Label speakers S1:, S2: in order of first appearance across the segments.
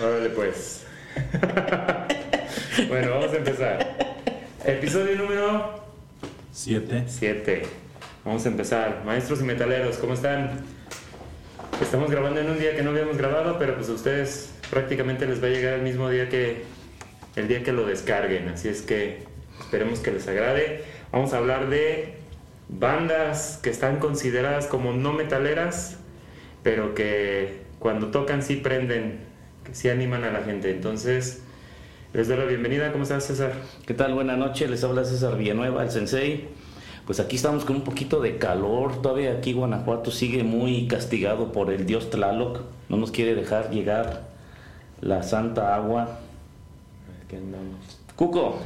S1: Órale pues. bueno, vamos a empezar. Episodio número
S2: 7.
S1: 7. Vamos a empezar. Maestros y metaleros, ¿cómo están? Estamos grabando en un día que no habíamos grabado, pero pues a ustedes prácticamente les va a llegar el mismo día que el día que lo descarguen, así es que esperemos que les agrade. Vamos a hablar de bandas que están consideradas como no metaleras, pero que cuando tocan sí prenden, que sí animan a la gente. Entonces, les doy la bienvenida. ¿Cómo estás, César?
S3: ¿Qué tal? Buenas noches, les habla César Villanueva, el sensei. Pues aquí estamos con un poquito de calor, todavía aquí Guanajuato sigue muy castigado por el dios Tlaloc, no nos quiere dejar llegar la santa agua.
S1: Aquí andamos.
S3: Cuco,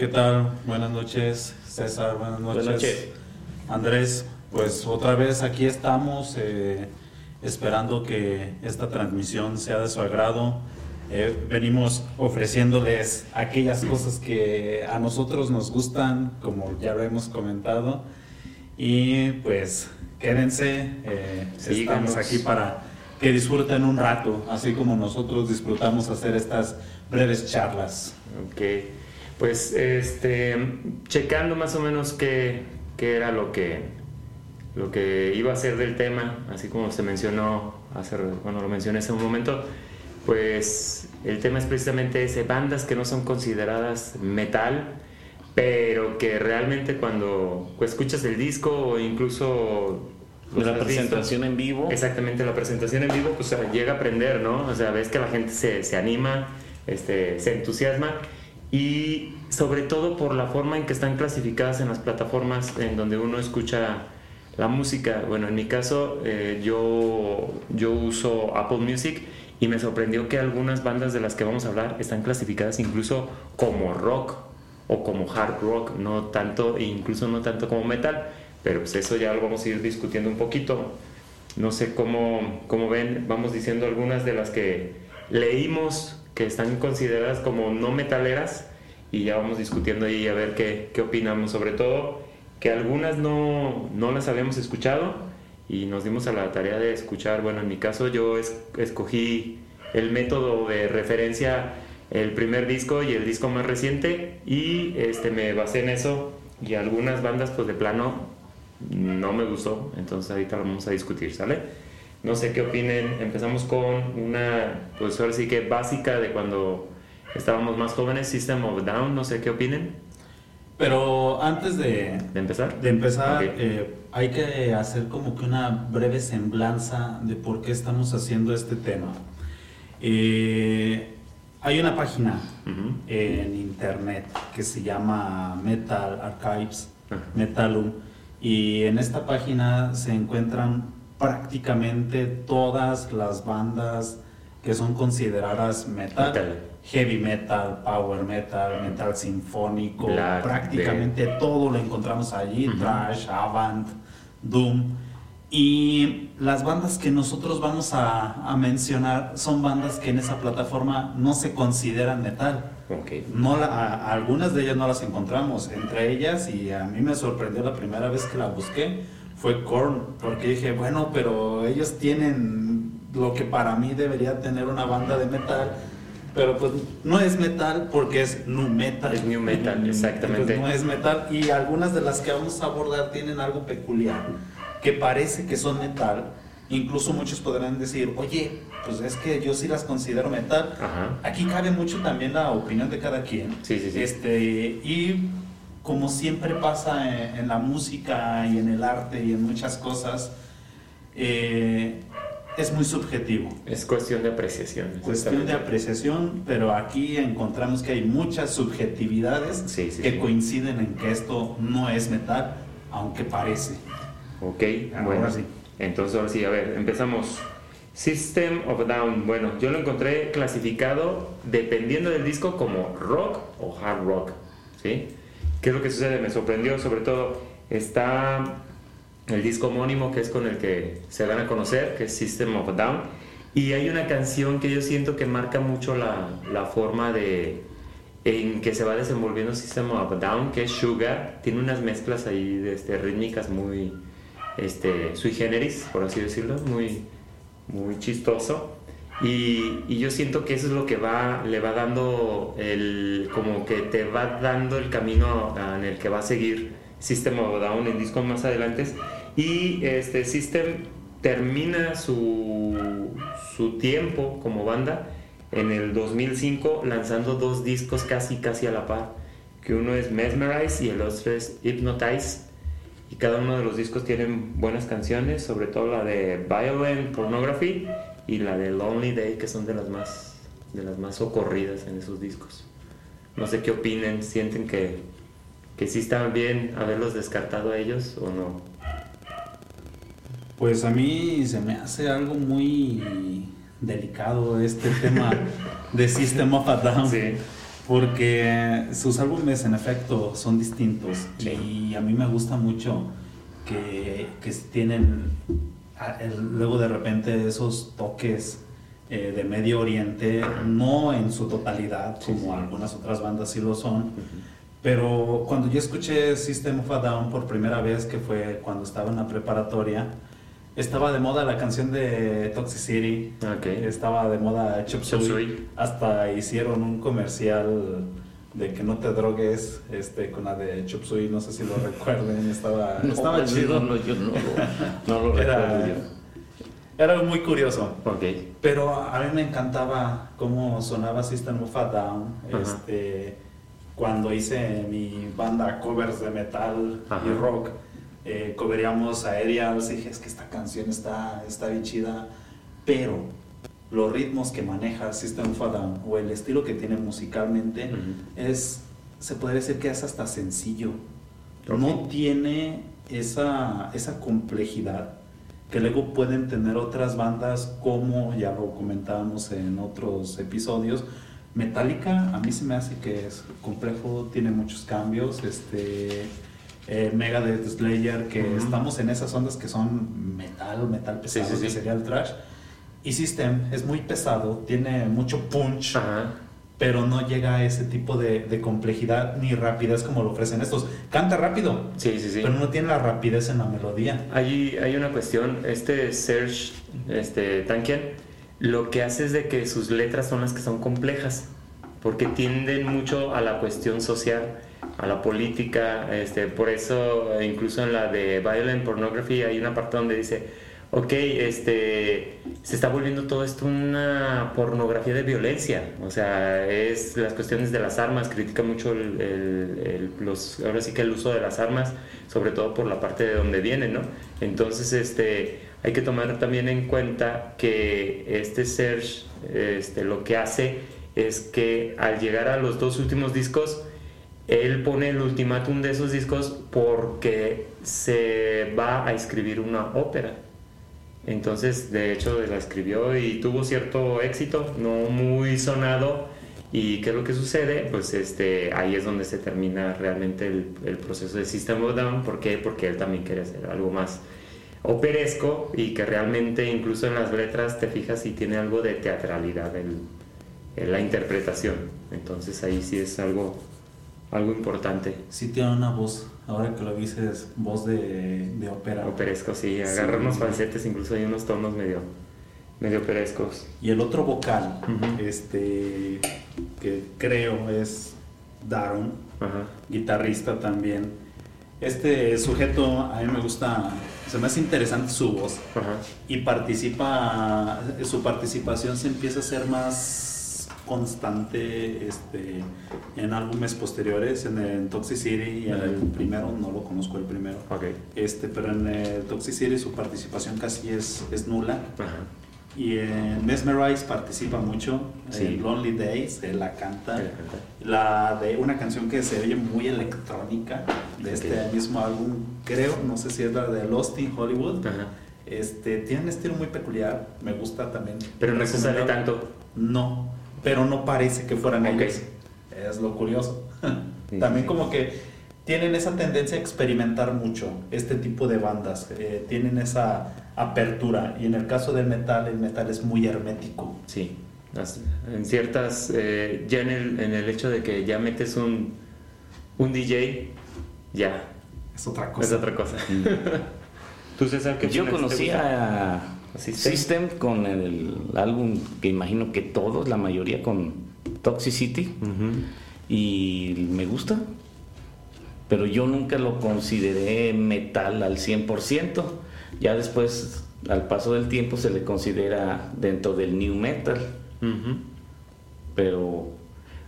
S2: ¿Qué tal? Buenas noches, César. Buenas noches.
S3: Buenas noches.
S2: Andrés, pues otra vez aquí estamos eh, esperando que esta transmisión sea de su agrado. Eh, venimos ofreciéndoles aquellas cosas que a nosotros nos gustan, como ya lo hemos comentado. Y pues quédense, eh, estamos aquí para que disfruten un rato, así como nosotros disfrutamos hacer estas breves charlas.
S1: Ok, pues este, checando más o menos qué, qué era lo que, lo que iba a ser del tema, así como se mencionó, hace, bueno, lo mencioné hace un momento, pues el tema es precisamente ese, bandas que no son consideradas metal, pero que realmente cuando escuchas el disco o incluso...
S3: la
S1: has visto,
S3: presentación en vivo.
S1: Exactamente, la presentación en vivo pues llega a aprender, ¿no? O sea, ves que la gente se, se anima, este, se entusiasma y sobre todo por la forma en que están clasificadas en las plataformas en donde uno escucha la música. Bueno, en mi caso eh, yo, yo uso Apple Music y me sorprendió que algunas bandas de las que vamos a hablar están clasificadas incluso como rock o como hard rock, no tanto, e incluso no tanto como metal, pero pues eso ya lo vamos a ir discutiendo un poquito. No sé cómo, cómo ven, vamos diciendo algunas de las que leímos que están consideradas como no metaleras y ya vamos discutiendo ahí a ver qué, qué opinamos, sobre todo que algunas no, no las habíamos escuchado y nos dimos a la tarea de escuchar, bueno, en mi caso yo es- escogí el método de referencia, el primer disco y el disco más reciente y este, me basé en eso y algunas bandas pues de plano no me gustó, entonces ahorita lo vamos a discutir, ¿sale? No sé qué opinen, empezamos con una, pues ahora sí que básica de cuando estábamos más jóvenes, System of Down, no sé qué opinen
S2: Pero antes de,
S1: de empezar.
S2: De empezar, eh, hay que hacer como que una breve semblanza de por qué estamos haciendo este tema. Eh, hay una página en internet que se llama Metal Archives,
S1: Ah.
S2: Metalum, y en esta página se encuentran prácticamente todas las bandas que son consideradas metal.
S1: Metal.
S2: Heavy metal, power metal, metal sinfónico,
S1: Black,
S2: prácticamente todo lo encontramos allí,
S1: Ujú.
S2: Trash, Avant, Doom. Y las bandas que nosotros vamos a, a mencionar son bandas que en esa plataforma no se consideran metal.
S1: Ok.
S2: No la- a- algunas de ellas no las encontramos, entre ellas, y a mí me sorprendió la primera vez que la busqué, fue Korn, porque dije, bueno, pero ellos tienen lo que para mí debería tener una banda de metal, pero pues no es metal porque es nu metal.
S1: Es nu metal, exactamente.
S2: Entonces, no es metal, y algunas de las que vamos a abordar tienen algo peculiar, que parece que son metal. Incluso muchos podrán decir, oye, pues es que yo sí las considero metal.
S1: Ajá.
S2: Aquí cabe mucho también la opinión de cada quien.
S1: Sí, sí, sí.
S2: Este, y como siempre pasa en, en la música y en el arte y en muchas cosas, eh, es muy subjetivo.
S1: Es cuestión de apreciación.
S2: Cuestión de apreciación, pero aquí encontramos que hay muchas subjetividades
S1: Sí, sí,
S2: que
S1: sí.
S2: coinciden en que esto no es metal, aunque parece.
S1: Ok,
S2: Ahora
S1: bueno.
S2: sí.
S1: Entonces, ahora sí, a ver, empezamos. System of Down. Bueno, yo lo encontré clasificado dependiendo del disco como rock o hard rock. ¿Sí? ¿Qué es lo que sucede? Me sorprendió, sobre todo, está el disco homónimo que es con el que se dan a conocer, que es System of Down. Y hay una canción que yo siento que marca mucho la, la forma de en que se va desenvolviendo System of Down, que es Sugar. Tiene unas mezclas ahí de, este, rítmicas muy este, sui generis, por así decirlo, muy, muy chistoso. Y, y, yo siento que eso es lo que va, le va dando el, como que te va dando el camino en el que va a seguir System of Down en discos más adelante. Y este System termina su, su tiempo como banda en el 2005 lanzando dos discos casi casi a la par, que uno es Mesmerize y el otro es Hypnotize. Y cada uno de los discos tienen buenas canciones, sobre todo la de Violent Pornography y la de Lonely Day, que son de las más, de las más socorridas en esos discos. No sé qué opinen, sienten que, que sí estaban bien haberlos descartado a ellos o no.
S2: Pues a mí se me hace algo muy delicado este tema de System of a Down. Porque sus álbumes en efecto son distintos. Y a mí me gusta mucho que, que tienen luego de repente esos toques eh, de Medio Oriente, no en su totalidad, como algunas otras bandas sí lo son, pero cuando yo escuché System of a Down por primera vez, que fue cuando estaba en la preparatoria, estaba de moda la canción de Toxicity, estaba de moda Chop Suey, hasta hicieron un comercial de que no te drogues este con la de Chop Suey, no sé si lo recuerden, estaba, estaba chido.
S3: No, yo no, no lo recuerdo yo.
S2: Era muy curioso. Okay. Pero a mí me encantaba cómo sonaba System of a Down. Este, cuando hice mi banda covers de metal y rock, eh, coveríamos a Aerials y dije, es que esta canción está, está bien chida, pero los ritmos que maneja System of a Down o el estilo que tiene musicalmente es, se podría decir que es hasta sencillo. No tiene esa, esa complejidad que luego pueden tener otras bandas como ya lo comentábamos en otros episodios. Metallica a mí se me hace que es complejo, tiene muchos cambios, este eh, Megadeth, Slayer, que estamos en esas ondas que son metal, metal pesado, que sería el trash y System es muy pesado, tiene mucho punch, pero no llega a ese tipo de, complejidad ni rapidez como lo ofrecen estos. Canta rápido,
S1: sí, sí, sí.
S2: pero no tiene la rapidez en la melodía.
S1: Hay, hay una cuestión, este Serge este, Tankian, lo que hace es de que sus letras son las que son complejas, porque tienden mucho a la cuestión social a la política, este, por eso incluso en la de Violent Pornography hay una parte donde dice, ok, este, se está volviendo todo esto una pornografía de violencia. O sea, es las cuestiones de las armas, critica mucho el, los, ahora sí que el uso de las armas, sobre todo por la parte de donde vienen, ¿no? Entonces, este, hay que tomar también en cuenta que este Serge, este, lo que hace es que al llegar a los dos últimos discos, él pone el ultimátum de esos discos porque se va a escribir una ópera. Entonces, de hecho, la escribió y tuvo cierto éxito, no muy sonado. ¿Y qué es lo que sucede? Pues este, ahí es donde se termina realmente el, proceso de System of Down. ¿Por qué? Porque él también quería hacer algo más operesco y que realmente incluso en las letras te fijas y tiene algo de teatralidad la interpretación. Entonces ahí sí es algo, algo importante.
S2: Sí tiene una voz ahora que lo dices, voz de, de ópera.
S1: Operesco, sí, agarra unos falsetes, incluso hay unos tonos medio, medio operescos.
S2: Y el otro vocal, este, que creo es Daron, guitarrista también. Este sujeto a mí me gusta, se me hace interesante su voz y participa, su participación se empieza a ser más constante este, en álbumes posteriores, en el Toxicity y en el primero, no lo conozco el primero, este, pero en el Toxicity su participación casi es, es nula. Y en Mesmerize participa mucho, en Lonely Days, él la canta. La de una canción que se oye muy electrónica de este mismo álbum, creo, no sé si es la de Lost in Hollywood. Este, tiene un estilo muy peculiar, me gusta también.
S1: Pero no se sale tanto.
S2: No, pero no parece que fueran ellos. Es lo curioso. También como que tienen esa tendencia a experimentar mucho este tipo de bandas, eh, tienen esa apertura y en el caso del metal, el metal es muy hermético.
S1: Sí, en ciertas, eh, ya en el, en el, hecho de que ya metes un, un DJ, ya.
S2: Es otra cosa.
S1: Es otra cosa. ¿Tú,
S3: César, qué Yo conocía System, con el álbum que imagino que todos, la mayoría con Toxicity. Y me gusta. Pero yo nunca lo consideré metal al 100%. Ya después, al paso del tiempo, se le considera dentro del new metal. Pero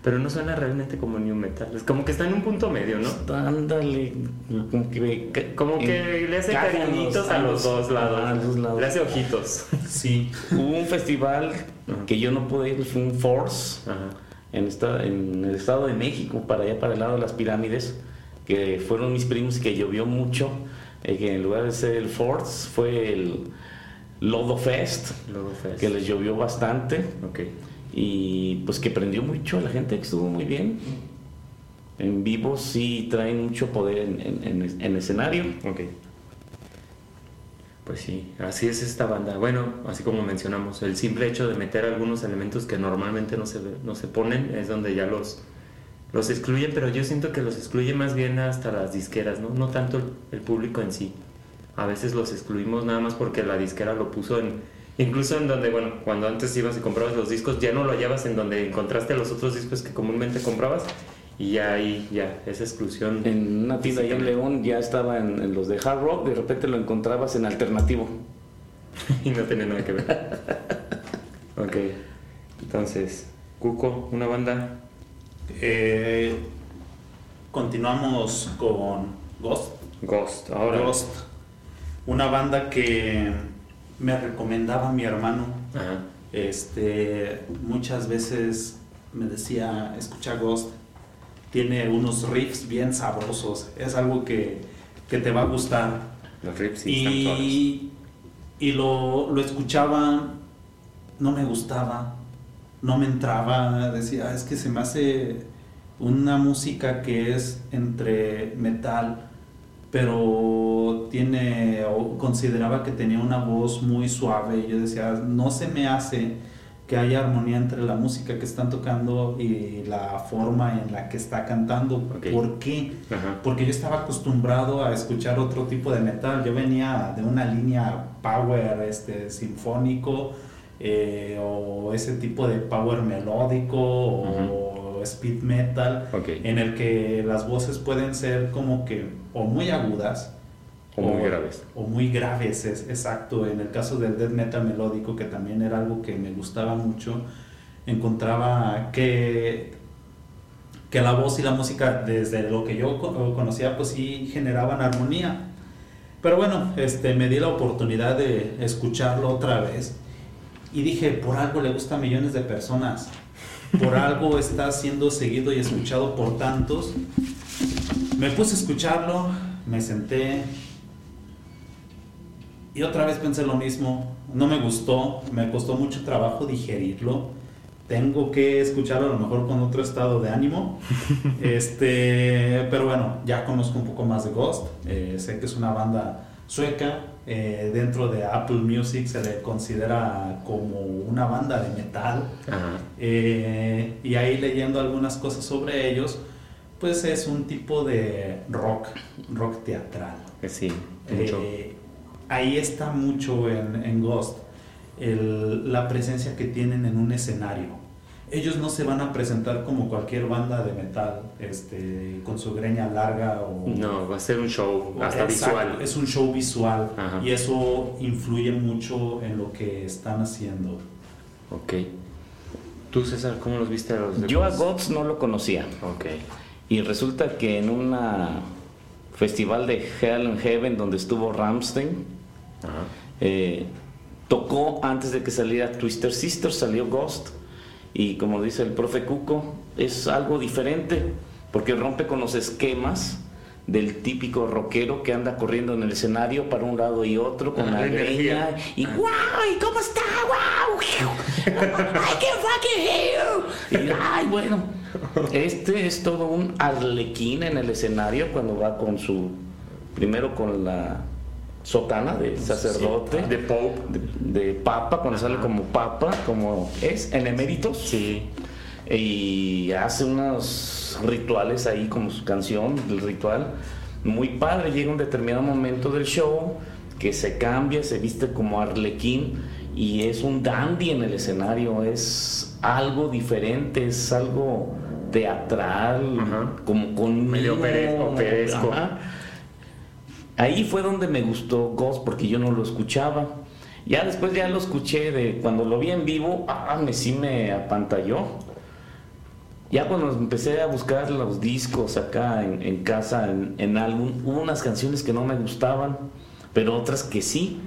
S1: pero no suena realmente como new metal. Es como que está en un punto medio, ¿no?
S3: Ándale.
S1: Como que, como que le hace cariñitos a los dos lados. Le hace ojitos.
S3: Sí. Hubo un festival que yo no pude ir, fue un Force En, en el Estado de México, para allá, para el lado de las pirámides, que fueron mis primos que llovió mucho. Eh, que en lugar de ser el Force, fue el Lodo Fest, Lodo Fest. que les llovió bastante.
S1: Okay
S3: y pues que prendió mucho, la gente que estuvo muy bien. En vivo sí traen mucho poder en, en, escenario.
S1: Ok. Pues sí, así es esta banda. Bueno, así como mencionamos, el simple hecho de meter algunos elementos que normalmente no se, no se ponen es donde ya los, los excluyen, pero yo siento que los excluye más bien hasta las disqueras, ¿no? No tanto el público en sí. A veces los excluimos nada más porque la disquera lo puso en, Incluso en donde, bueno, cuando antes ibas y comprabas los discos, ya no lo hallabas en donde encontraste los otros discos que comúnmente comprabas y ya ahí, ya, esa exclusión.
S3: En una tienda allá en León ya estaba en, los de hard rock, de repente lo encontrabas en alternativo.
S1: y no tenía nada que ver. ok, entonces, Cuco, una banda.
S2: Eh, continuamos con Ghost.
S1: Ghost, ahora.
S2: Ghost, una banda que me recomendaba mi hermano. Este, muchas veces me decía, escucha Ghost, tiene unos riffs bien sabrosos, es algo que, te va a gustar.
S1: Los riffs
S2: y, y lo, lo escuchaba, no me gustaba, no me entraba, decía, es que se me hace una música que es entre metal, pero tiene o consideraba que tenía una voz muy suave y yo decía, no se me hace que haya armonía entre la música que están tocando y la forma en la que está cantando. ¿Por qué? Porque yo estaba acostumbrado a escuchar otro tipo de metal. Yo venía de una línea power este, sinfónico eh, o ese tipo de power melódico o speed metal, en el que las voces pueden ser como que o muy agudas
S1: o, muy graves.
S2: O muy graves, es, exacto. En el caso del death metal melódico, que también era algo que me gustaba mucho, encontraba que, que la voz y la música, desde lo que yo conocía, pues sí generaban armonía. Pero bueno, este, me di la oportunidad de escucharlo otra vez y dije, por algo le gusta a millones de personas por algo está siendo seguido y escuchado por tantos. Me puse a escucharlo, me senté y otra vez pensé lo mismo. No me gustó, me costó mucho trabajo digerirlo. Tengo que escucharlo a lo mejor con otro estado de ánimo. Este, pero bueno, ya conozco un poco más de Ghost. Eh, sé que es una banda sueca, eh, dentro de Apple Music se le considera como una banda de metal. Eh, y ahí leyendo algunas cosas sobre ellos, pues es un tipo de rock, rock teatral.
S1: Eh, sí,
S2: ahí está mucho en, en Ghost la presencia que tienen en un escenario ellos no se van a presentar como cualquier banda de metal, este, con su greña larga o...
S1: No, va a ser un show hasta visual.
S2: Es un show visual y eso influye mucho en lo que están haciendo.
S1: Ok. ¿Tú, César, cómo los viste a los
S3: Yo a Gods no lo conocía.
S1: Ok.
S3: Y resulta que en un festival de Hell and Heaven donde estuvo Ramstein, eh, tocó antes de que saliera Twister Sisters, salió Ghost y como dice el profe Cuco, es algo diferente porque rompe con los esquemas del típico rockero que anda corriendo en el escenario para un lado y otro con la greña y wow, ¿y cómo está? Wow, I can fucking hear you. Y ay, bueno, este es todo un arlequín en el escenario cuando va con su primero con la sotana de sacerdote,
S1: de pope,
S3: de, papa, cuando sale como papa, como es en eméritos.
S1: Sí.
S3: Y hace unos rituales ahí como su canción, el ritual. Muy padre, llega un determinado momento del show que se cambia, se viste como arlequín y es un dandy en el escenario, es algo diferente, es algo teatral, como con
S1: medio operesco.
S3: Ahí fue donde me gustó Ghost porque yo no lo escuchaba. Ya después ya lo escuché de cuando lo vi en vivo, ah, me sí me apantalló. Ya cuando empecé a buscar los discos acá en, casa, en, álbum, hubo unas canciones que no me gustaban, pero otras que sí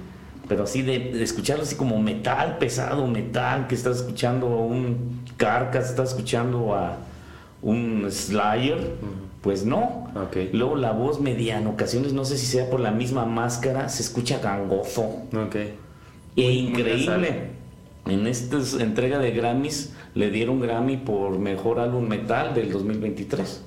S3: pero así de, escucharlo así como metal pesado, metal, que estás escuchando a un Carcass, estás escuchando a un Slayer, pues no.
S1: Okay.
S3: Luego la voz media en ocasiones, no sé si sea por la misma máscara, se escucha gangoso.
S1: Okay.
S3: E increíble. En esta entrega de Grammys le dieron Grammy por mejor álbum metal del 2023.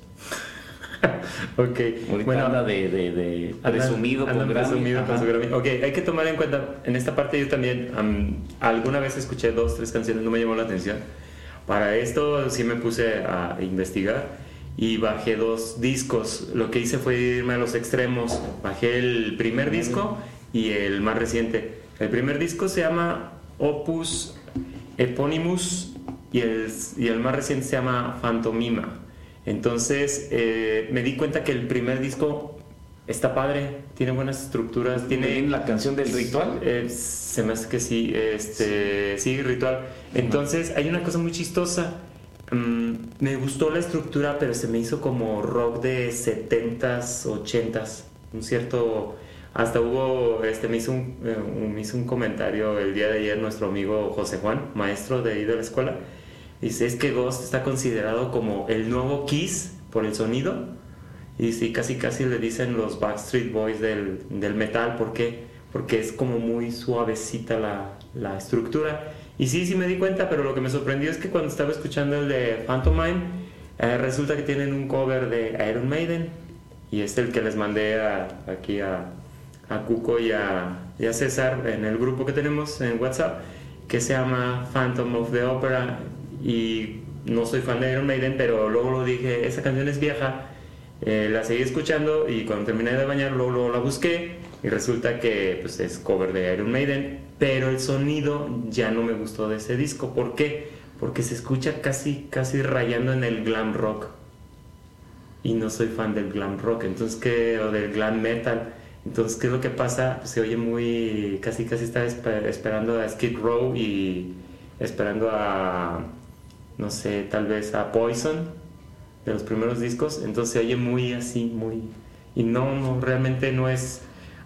S1: ok.
S3: bueno, anda de, de, de presumido, con, Grammy.
S1: con su Grammy. Ok, hay que tomar en cuenta, en esta parte yo también alguna vez escuché dos, tres canciones, no me llamó la atención. Para esto sí me puse a investigar y bajé dos discos. Lo que hice fue irme a los extremos. Bajé el primer disco y el más reciente. El primer disco se llama Opus Eponymus y el, y el más reciente se llama Fantomima. Entonces eh, me di cuenta que el primer disco está padre, tiene buenas estructuras, tiene
S3: la canción del ritual.
S1: Eh, se me hace que sí, este, sí, ritual. Entonces hay una cosa muy chistosa. Mm, me gustó la estructura, pero se me hizo como rock de 70s, 80s, un cierto hasta hubo, este, me hizo un, eh, me hizo un comentario el día de ayer nuestro amigo José Juan, maestro de ahí de la escuela, Dice, es que Ghost está considerado como el nuevo Kiss por el sonido. Y sí, casi casi le dicen los Backstreet Boys del, del metal. ¿Por qué? Porque es como muy suavecita la, la, estructura. Y sí, sí me di cuenta, pero lo que me sorprendió es que cuando estaba escuchando el de Phantom Mind, eh, resulta que tienen un cover de Iron Maiden. Y es el que les mandé aquí a, a Cuco y a, y a César en el grupo que tenemos en WhatsApp, que se llama Phantom of the Opera y no soy fan de Iron Maiden, pero luego lo dije, esa canción es vieja, eh, la seguí escuchando y cuando terminé de bañar luego, la busqué y resulta que pues, es cover de Iron Maiden, pero el sonido ya no me gustó de ese disco. ¿Por qué? Porque se escucha casi, casi rayando en el glam rock. Y no soy fan del glam rock, entonces ¿qué? o del glam metal. Entonces, ¿qué es lo que pasa? se oye muy, casi, casi está esperando a Skid Row y esperando a no sé, tal vez a Poison, de los primeros discos, entonces se oye muy así, muy... Y no, realmente no es...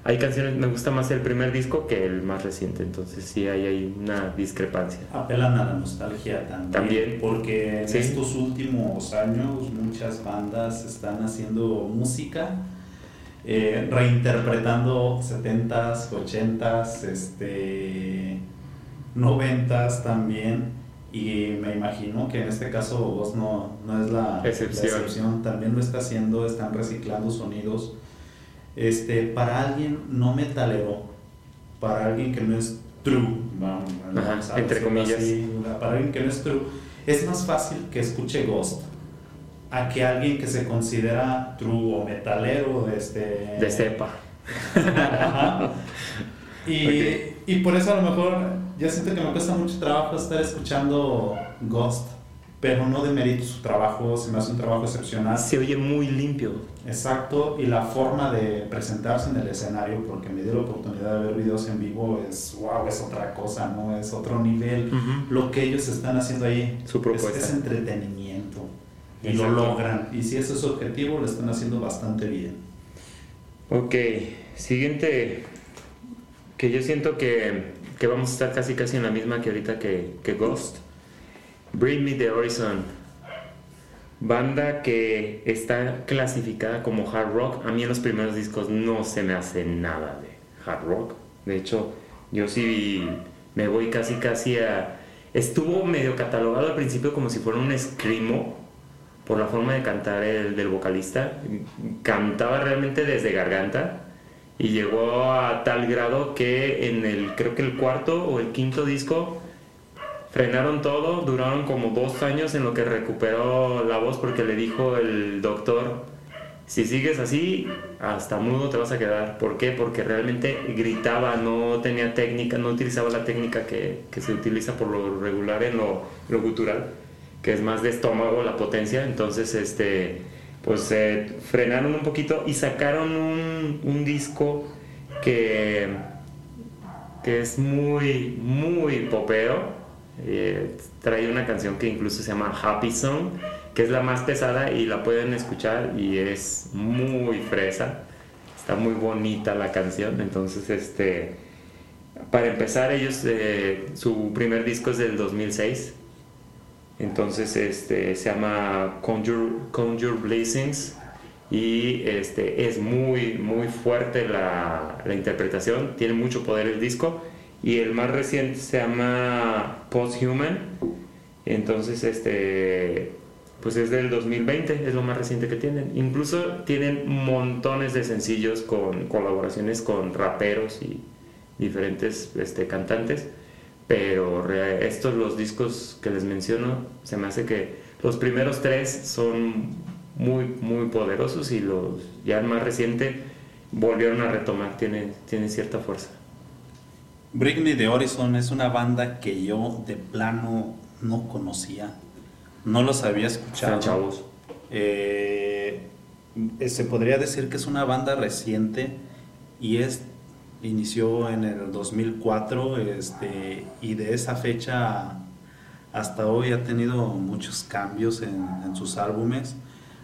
S1: Hay canciones, me gusta más el primer disco que el más reciente, entonces sí hay, hay una discrepancia.
S2: Apelan a la nostalgia también.
S1: También.
S2: Porque en estos últimos años muchas bandas están haciendo música, eh, reinterpretando 70s, 80s, este, 90s también y me imagino que en este caso vos no, no es la excepción. también lo está haciendo, están reciclando sonidos. Este, para alguien no metalero, para alguien que no es true, vamos,
S1: entre comillas,
S2: para alguien que no es true, es más fácil que escuche Ghost a que alguien que se considera true o metalero este
S1: de cepa.
S2: y, y por eso a lo mejor yo siento que me cuesta mucho trabajo estar escuchando Ghost, pero no demerito su trabajo, se me hace un trabajo excepcional.
S1: Se oye muy limpio.
S2: Exacto, y la forma de presentarse en el escenario, porque me dio la oportunidad de ver videos en vivo, es wow, es otra cosa, ¿no? Es otro nivel. Lo que ellos están haciendo ahí
S1: su propuesta.
S2: Es, entretenimiento. Y lo logran. Y si ese es su objetivo, lo están haciendo bastante bien.
S1: Ok, siguiente que yo siento que, que, vamos a estar casi casi en la misma que ahorita que, que Ghost. Bring Me the Horizon. Banda que está clasificada como hard rock. A mí en los primeros discos no se me hace nada de hard rock. De hecho, yo sí me voy casi casi a... Estuvo medio catalogado al principio como si fuera un screamo por la forma de cantar el, del vocalista. Cantaba realmente desde garganta y llegó a tal grado que en el, creo que el cuarto o el quinto disco, frenaron todo, duraron como dos años en lo que recuperó la voz porque le dijo el doctor si sigues así, hasta mudo te vas a quedar. ¿Por qué? Porque realmente gritaba, no tenía técnica, no utilizaba la técnica que, que se utiliza por lo regular en lo, lo gutural, que es más de estómago, la potencia. Entonces, este, pues se frenaron un poquito y sacaron un, un disco que, que es muy, muy popero. Eh, trae una canción que incluso se llama Happy Song que es la más pesada y la pueden escuchar y es muy fresa. Está muy bonita la canción, entonces este para empezar ellos eh, su primer disco es del 2006. Entonces este se llama Conjure, Conjure Blessings y este es muy muy fuerte la, la interpretación, tiene mucho poder el disco y el más reciente se llama Posthuman. Entonces este pues es del 2020, es lo más reciente que tienen. Incluso tienen montones de sencillos con colaboraciones con raperos y diferentes este, cantantes, pero estos los discos que les menciono, se me hace que los primeros tres son muy, muy poderosos y los ya el más reciente volvieron a retomar, tiene, tiene cierta fuerza.
S2: Britney de Horizon es una banda que yo de plano no conocía no los había escuchado.
S1: chavos.
S2: Eh, se podría decir que es una banda reciente y es inició en el 2004 este, y de esa fecha hasta hoy ha tenido muchos cambios en, en, sus álbumes.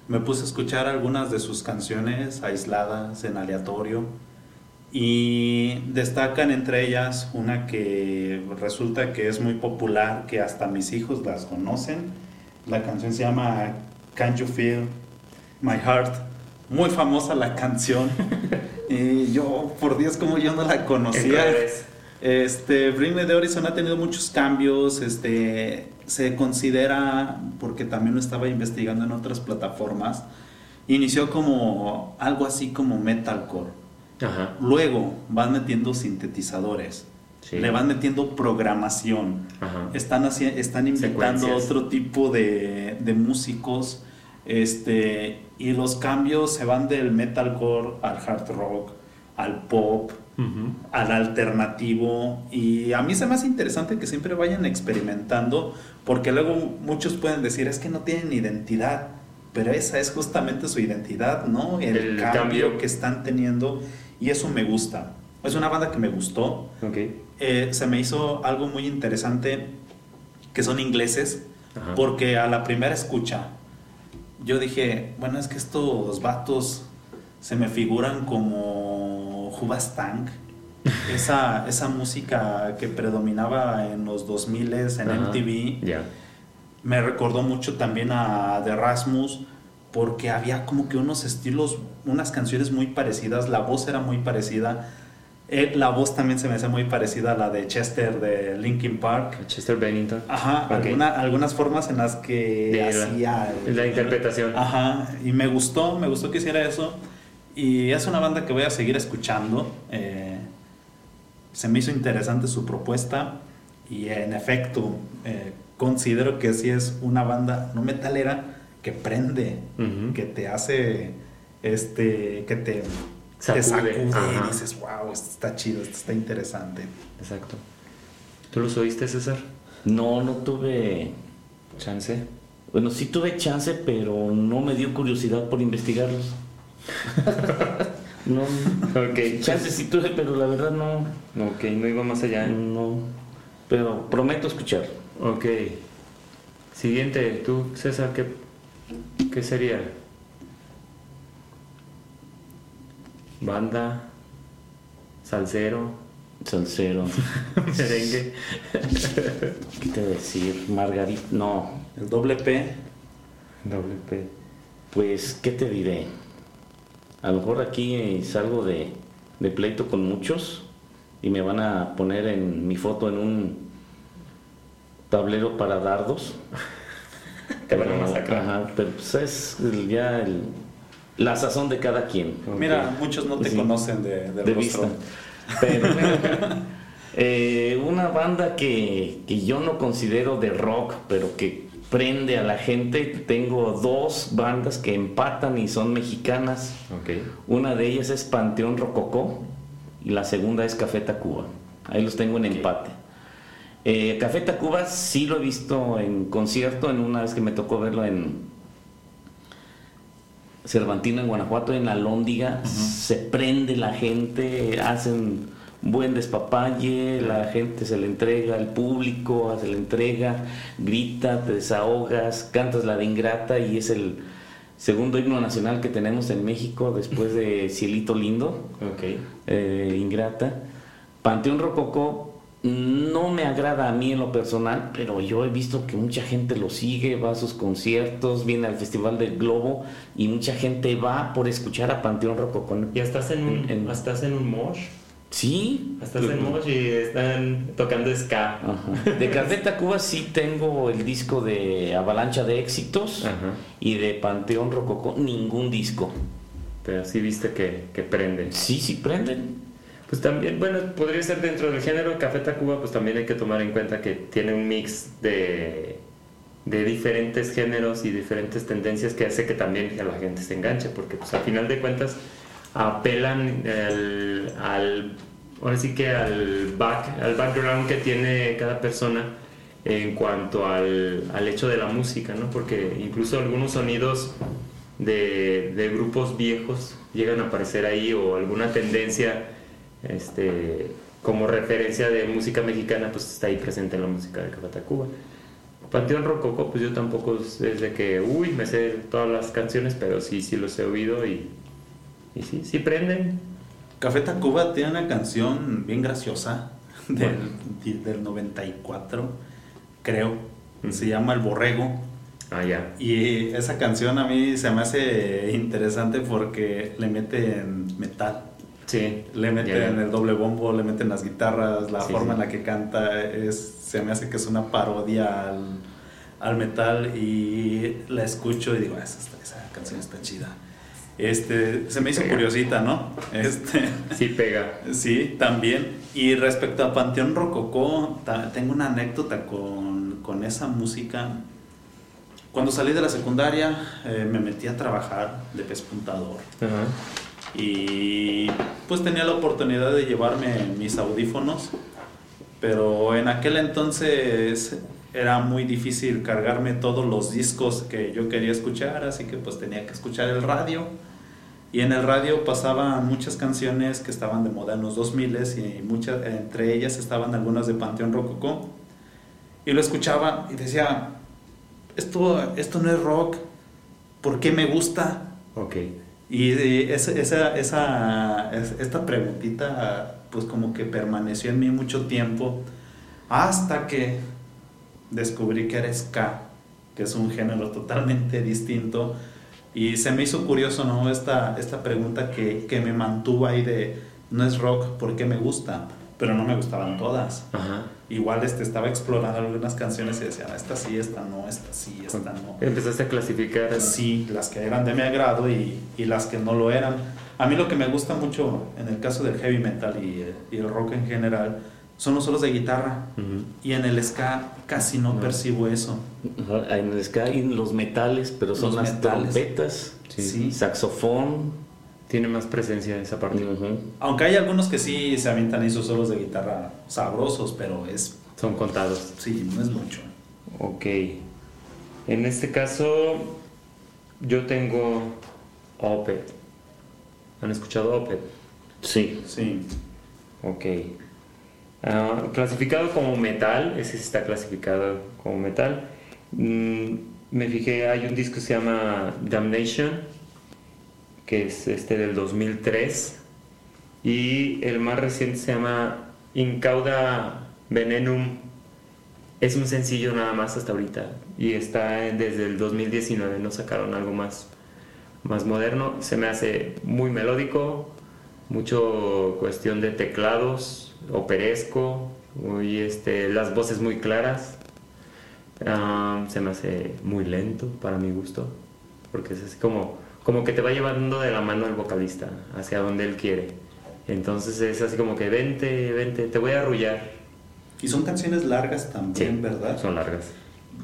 S2: Me puse a escuchar algunas de sus canciones aisladas en aleatorio y destacan entre ellas una que resulta que es muy popular, que hasta mis hijos las conocen la canción se llama Can't You Feel My Heart. Muy famosa la canción. y yo, por Dios, como yo no la conocía. Este, Bring Me the Horizon ha tenido muchos cambios. Este, se considera, porque también lo estaba investigando en otras plataformas, inició como algo así como metalcore. Luego van metiendo sintetizadores le van metiendo programación. Están, están inventando otro tipo de, de, músicos. Este, y los cambios se van del metalcore al hard rock, al pop, al alternativo. Y a mí se me hace interesante que siempre vayan experimentando, porque luego muchos pueden decir, es que no tienen identidad. Pero esa es justamente su identidad, ¿no? El, cambio, que están teniendo. Y eso me gusta. Es una banda que me gustó. Eh, se me hizo algo muy interesante que son ingleses, porque a la primera escucha yo dije, bueno, es que estos vatos se me figuran como Tank esa, esa música que predominaba en los 2000 en MTV. Me recordó mucho también a The Rasmus porque había como que unos estilos, unas canciones muy parecidas, la voz era muy parecida eh, la voz también se me hace muy parecida a la de Chester de Linkin Park.
S1: Chester Bennington.
S2: Ajá, algunas formas en las que hacía...
S1: la interpretación.
S2: Ajá, y me gustó, me gustó que hiciera eso. Y es una banda que voy a seguir escuchando. Eh, se me hizo interesante su propuesta y en efecto eh, considero que sí es una banda no metalera que prende, que te hace, este, que te te sacude y dices, wow, esto está chido, esto está interesante.
S1: Exacto. ¿Tú los oíste, César?
S3: No, no tuve
S1: chance.
S3: Bueno, sí tuve chance, pero no me dio curiosidad por investigarlos. no, ok. Chance sí tuve, pero la verdad no.
S1: Ok, no iba más allá.
S3: No, pero prometo escuchar.
S1: Ok. Siguiente, tú, César, ¿qué, qué sería? banda, salsero.
S3: Salsero.
S1: Merengue.
S3: ¿Qué te decir? Margarita. No.
S2: El doble P.
S1: Doble P.
S3: Pues, ¿qué te diré? A lo mejor aquí salgo de, de pleito con muchos y me van a poner en mi foto en un tablero para dardos.
S1: Te van a masacrar.
S3: Ajá, pero pues es ya el, la sazón de cada quien.
S2: Mira, muchos no te conocen de, de, vista.
S3: Pero eh, una banda que, que, yo no considero de rock, pero que prende a la gente. Tengo dos bandas que empatan y son mexicanas.
S1: Ok.
S3: Una de ellas es Panteón Rococó y la segunda es Café Tacuba. Ahí los tengo en empate. Eh, Café Tacuba sí lo he visto en concierto, en una vez que me tocó verlo en Cervantino, en Guanajuato, en la Lóndiga. Se prende la gente, hacen buen despapalle, la gente se le entrega, el público se le entrega, grita, te desahogas, cantas la de Ingrata y es el segundo himno nacional que tenemos en México después de Cielito Lindo,
S1: Ok.
S3: eh, Ingrata. Panteón Rococó no me agrada a mí en lo personal, pero yo he visto que mucha gente lo sigue, va a sus conciertos, viene al Festival del Globo y mucha gente va por escuchar a Panteón Rococó.
S1: ¿Ya estás en un,
S3: En-
S1: estás en un mosh?
S3: Sí.
S1: Estás en mosh y están tocando ska.
S3: Ajá. De Café Tacuba sí tengo el disco de Avalancha de Éxitos
S1: Ajá.
S3: y de Panteón Rococó ningún disco.
S1: Pero sí viste que, que prende.
S3: Sí, sí prenden.
S1: Pues también, bueno, podría ser dentro del género Café Tacuba, pues también hay que tomar en cuenta que tiene un mix de, de diferentes géneros y diferentes tendencias que hace que también a la gente se enganche, porque pues a final de cuentas apelan al ahora sí que al, back, al background que tiene cada persona en cuanto al, al hecho de la música, ¿no? Porque incluso algunos sonidos de, de grupos viejos llegan a aparecer ahí o alguna tendencia este, como referencia de música mexicana, pues está ahí presente en la música de Café Tacuba. Panteón Rococó, pues yo tampoco es de que, uy, me sé todas las canciones, pero sí, sí los he oído y, y sí, sí prenden.
S2: Café Tacuba tiene una canción bien graciosa del, del 94, creo.
S1: Ujú.
S2: Se llama El Borrego.
S1: Ah, ya.
S2: Y esa canción a mí se me hace interesante porque le meten metal.
S1: Sí.
S2: Le meten el doble bombo, le meten las guitarras, la
S1: Sí,
S2: forma
S1: sí.
S2: en la que canta es, se me hace que es una parodia al, al metal y la escucho y digo, "Ah, esa, esa canción está chida. Este, se me hizo
S1: Pega.
S2: curiosita, ¿no? Este,
S1: Sí pega.
S2: sí, también. Y respecto a Panteón Rococó, tengo una anécdota con, con esa música. Cuando salí de la secundaria, eh, me metí a trabajar de pespuntador.
S1: Ajá.
S2: Y pues tenía la oportunidad de llevarme mis audífonos, pero en aquel entonces era muy difícil cargarme todos los discos que yo quería escuchar, así que pues tenía que escuchar el radio. Y en el radio pasaban muchas canciones que estaban de moda en los 2000 y muchas, entre ellas estaban algunas de Panteón Rococó. Y lo escuchaba y decía, esto, esto no es rock, ¿por qué me gusta?
S1: Ok.
S2: Y eh, esa, esa, esa, es- esta preguntita pues como que permaneció en mí mucho tiempo hasta que descubrí que era ska, que es un género totalmente distinto y se me hizo curioso ¿no? esta, esta pregunta que, que me mantuvo ahí de no es rock, ¿por qué me gusta? Pero no me gustaban todas.
S1: Ajá.
S2: Igual este, estaba explorando algunas canciones y decía, "Ah, esta sí, esta no, esta sí, esta no.
S1: Empezaste a clasificar.
S2: Sí, las que eran de mi agrado y, y las que no lo eran. A mí lo que me gusta mucho en el caso del heavy metal y, y el rock en general son los solos de guitarra.
S1: Ujú.
S2: Y en el ska casi no
S1: No.
S2: percibo eso.
S3: Ajá, En el ska hay los metales, pero son
S2: Los
S3: las
S2: metales.
S3: trompetas,
S1: Sí.
S3: saxofón.
S1: Tiene más presencia esa parte.
S2: Aunque hay algunos que sí se avientan esos solos de guitarra sabrosos, pero es,
S1: Son contados.
S2: sí, no es mucho.
S1: Ok. En este caso, yo tengo Opet. ¿Han escuchado Opet?
S3: Sí.
S2: Sí.
S1: Ok. Ah, clasificado como metal, ese sí está clasificado como metal. Mm, me fijé, hay un disco que se llama Damnation, que es este del 2003. Y el más reciente se llama Incauda Venenum. Es un sencillo nada más hasta ahorita. Y está desde el 2019, no sacaron algo más, más moderno. Se me hace muy melódico, mucho cuestión de teclados, operesco, muy, este, las voces muy claras. Ah, se me hace muy lento para mi gusto, porque es así como, como que te va llevando de la mano el vocalista hacia donde él quiere. Entonces es así como que vente, vente, te voy a arrullar.
S2: Y son canciones largas también,
S1: Sí,
S2: ¿verdad?
S1: Son largas.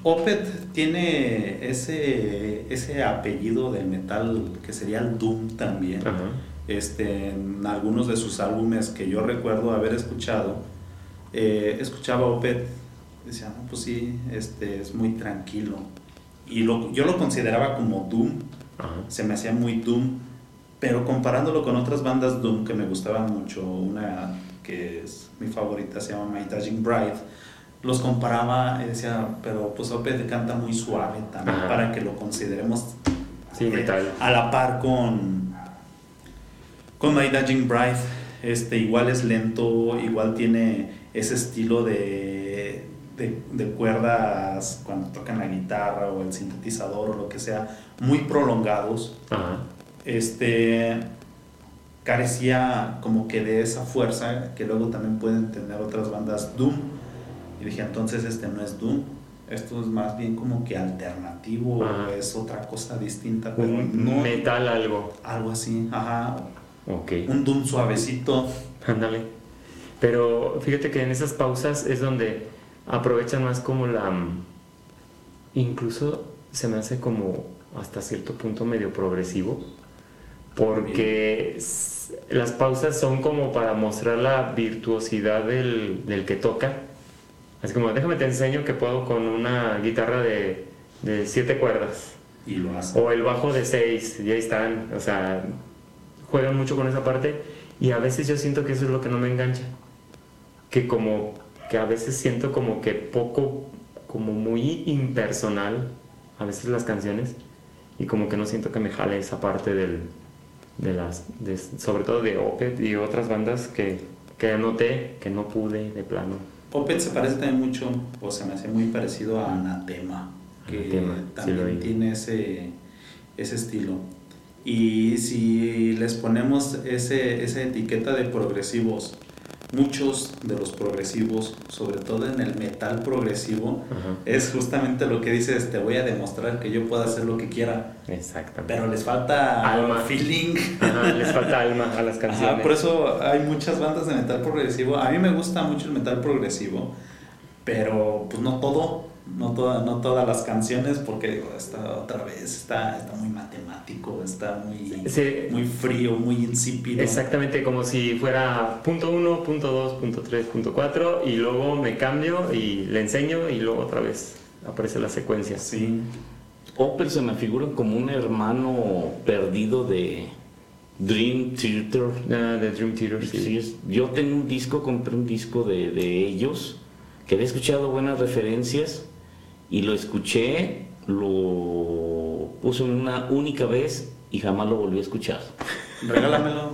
S2: Opeth tiene ese, ese apellido de metal que sería el Doom también. Este, en algunos de sus álbumes que yo recuerdo haber escuchado, eh, escuchaba Opeth, decía, no, pues sí, este, es muy tranquilo. Y lo, yo lo consideraba como Doom, se me hacía muy Doom, pero comparándolo con otras bandas Doom que me gustaban mucho, una que es mi favorita se llama My Bride, los comparaba y decía, pero pues Opeth canta muy suave también para que lo consideremos
S1: eh,
S2: a la par con, con My Bride. Este, igual es lento, igual tiene ese estilo de, de, cuerdas cuando tocan la guitarra o el sintetizador o lo que sea, muy prolongados. Este carecía como que de esa fuerza que luego también pueden tener otras bandas Doom. Y dije, entonces este no es Doom, esto es más bien como que alternativo, o es otra cosa distinta.
S1: Pero no, metal algo.
S2: Algo así, ajá.
S1: Ok.
S2: Un Doom suavecito.
S1: Ándale. Pero fíjate que en esas pausas es donde aprovechan más como la... Mm, incluso se me hace como hasta cierto punto medio progresivo. Porque las pausas son como para mostrar la virtuosidad del, que toca. Así como, déjame te enseño que puedo con una guitarra de, de siete cuerdas.
S2: Y lo hace.
S1: O el bajo de seis, y ahí están. O sea, juegan mucho con esa parte. Y a veces yo siento que eso es lo que no me engancha. Que como, que a veces siento como que poco, como muy impersonal, a veces las canciones. Y como que no siento que me jale esa parte del, de las, sobre todo de Opet y otras bandas que, que anoté que no pude de plano.
S2: Opet se parece también mucho, o se me hace muy parecido a Anatema, que también tiene ese, ese estilo. Y si les ponemos ese, esa etiqueta de progresivos muchos de los progresivos, sobre todo en el metal progresivo, es justamente lo que dices, te voy a demostrar que yo puedo hacer lo que quiera.
S1: Exactamente.
S2: Pero les falta
S1: alma.
S2: feeling.
S1: les falta alma a las canciones.
S2: por eso hay muchas bandas de metal progresivo. A mí me gusta mucho el metal progresivo, pero pues no todo no, toda, no todas las canciones, porque está otra vez, está, está muy matemático, está muy, muy frío, muy insípido.
S1: Exactamente, como si fuera punto uno, punto dos, punto tres, punto cuatro, y luego me cambio y le enseño y luego otra vez aparece la secuencia.
S2: Sí.
S3: Opel se me figura como un hermano perdido de Dream Theater.
S1: Ah, de Dream Theater, sí.
S3: yo tengo un disco, compré un disco de, de ellos, que había escuchado buenas referencias y lo escuché, lo puse una única vez y jamás lo volví a escuchar.
S2: Regálamelo.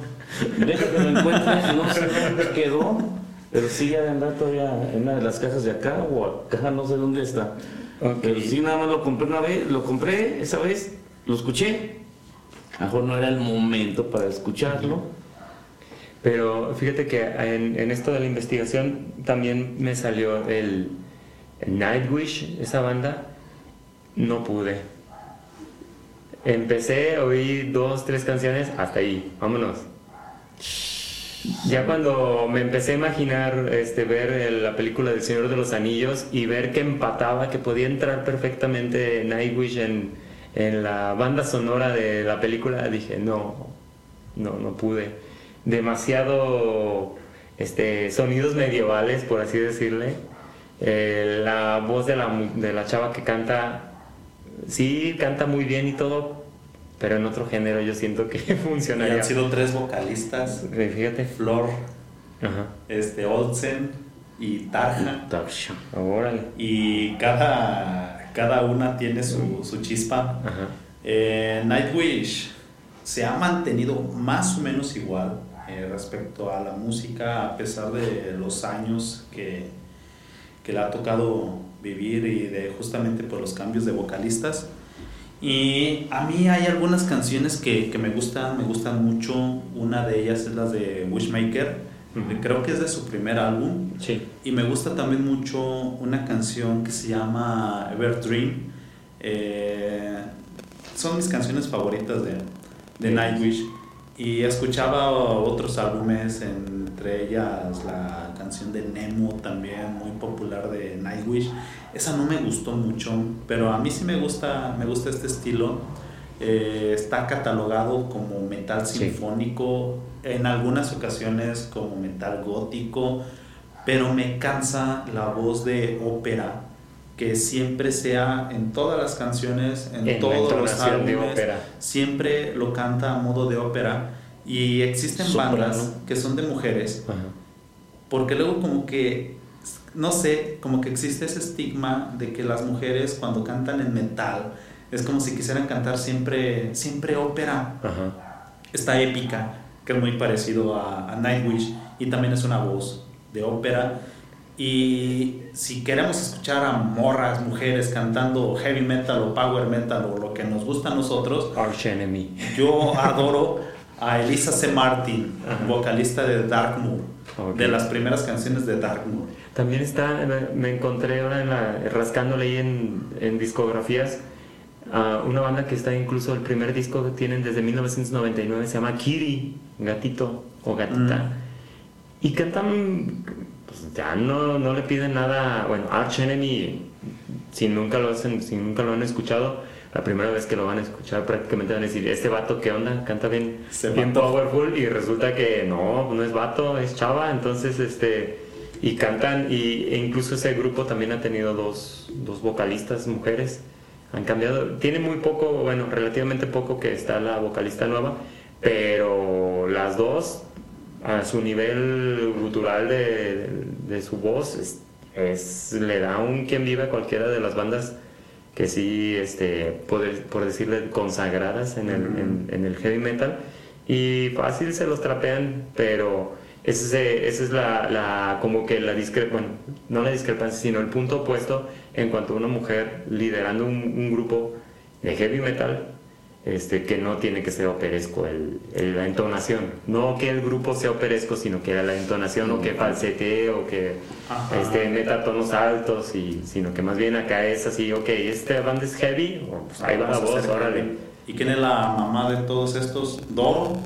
S3: Déjame que lo encuentre, no sé dónde quedó, pero sí ha de andar todavía en una de las casas de acá o acá, no sé dónde está. Pero sí nada más lo compré una vez, lo compré esa vez, lo escuché. A lo mejor no era el momento para escucharlo.
S1: Pero fíjate que en, en esto de la investigación también me salió el, Nightwish, esa banda, no pude. Empecé, oí dos, tres canciones, hasta ahí, vámonos. Ya cuando me empecé a imaginar este, ver la película del Señor de los Anillos y ver que empataba, que podía entrar perfectamente Nightwish en, en la banda sonora de la película, dije, no, no, no pude. Demasiado este, sonidos medievales, por así decirle eh, la voz de la, de la chava que canta, sí, canta muy bien y todo, pero en otro género yo siento que funcionaría.
S2: Y han sido tres vocalistas.
S1: Fíjate.
S2: Flor, este Olsen y Tarja.
S1: Tarja.
S2: Y cada, cada una tiene su, su chispa. Eh, Nightwish se ha mantenido más o menos igual eh, respecto a la música a pesar de los años que, que le ha tocado vivir y de justamente por los cambios de vocalistas. Y a mí hay algunas canciones que, que me gustan, me gustan mucho. Una de ellas es la de Wishmaker, creo que es de su primer álbum.
S1: Sí.
S2: Y me gusta también mucho una canción que se llama Everdream. Eh, son mis canciones favoritas de, de Nightwish. Y escuchaba otros álbumes, entre ellas la canción de Nemo, también muy popular de Nightwish. Esa no me gustó mucho, pero a mí sí me gusta, me gusta este estilo. Eh, está catalogado como metal sinfónico, en algunas ocasiones como metal gótico, pero me cansa la voz de ópera que siempre sea en todas las canciones, en, todos los álbumes, siempre lo canta a modo de ópera. Y existen bandas que son de mujeres, porque luego como que, no sé, como que existe ese estigma de que las mujeres cuando cantan en metal es como si quisieran cantar siempre, siempre ópera. Está épica, que es muy parecido a, a Nightwish y también es una voz de ópera y si queremos escuchar a morras, mujeres cantando heavy metal o power metal o lo que nos gusta a nosotros,
S1: Arch Enemy.
S2: Yo adoro a Elisa C. Martin, vocalista de Darkmoor, de las primeras canciones de Darkmoor.
S1: También está, me encontré ahora en la, rascándole ahí en, en discografías, a una banda que está incluso el primer disco que tienen desde 1999, se llama Kiri, gatito o gatita. Mm. Y cantan pues ya no, no le piden nada, bueno, Arch Enemy, si nunca lo hacen, si nunca lo han escuchado, la primera vez que lo van a escuchar prácticamente van a decir, este vato qué onda, canta bien, bien powerful y resulta que no, no es vato, es chava, entonces este, y cantan, y, e incluso ese grupo también ha tenido dos, dos vocalistas mujeres, han cambiado, tiene muy poco, bueno, relativamente poco que está la vocalista nueva, pero las dos a su nivel gutural de, de su voz es, le da un quien vive a cualquiera de las bandas que sí, este, por, por decirle, consagradas en el, en, el, heavy metal. Y fácil se los trapean, pero esa es la, la, como que la discrepancia, bueno, no la discrepancia, sino el punto opuesto en cuanto a una mujer liderando un, un grupo de heavy metal este, que no tiene que ser operesco el, la entonación. No que el grupo sea operesco, sino que la entonación o que falsete o que este, meta tonos altos, y, sino que más bien acá es así, ok, este band es heavy, pues ahí va la voz, órale.
S2: ¿Y quién es la mamá de todos estos? Dor,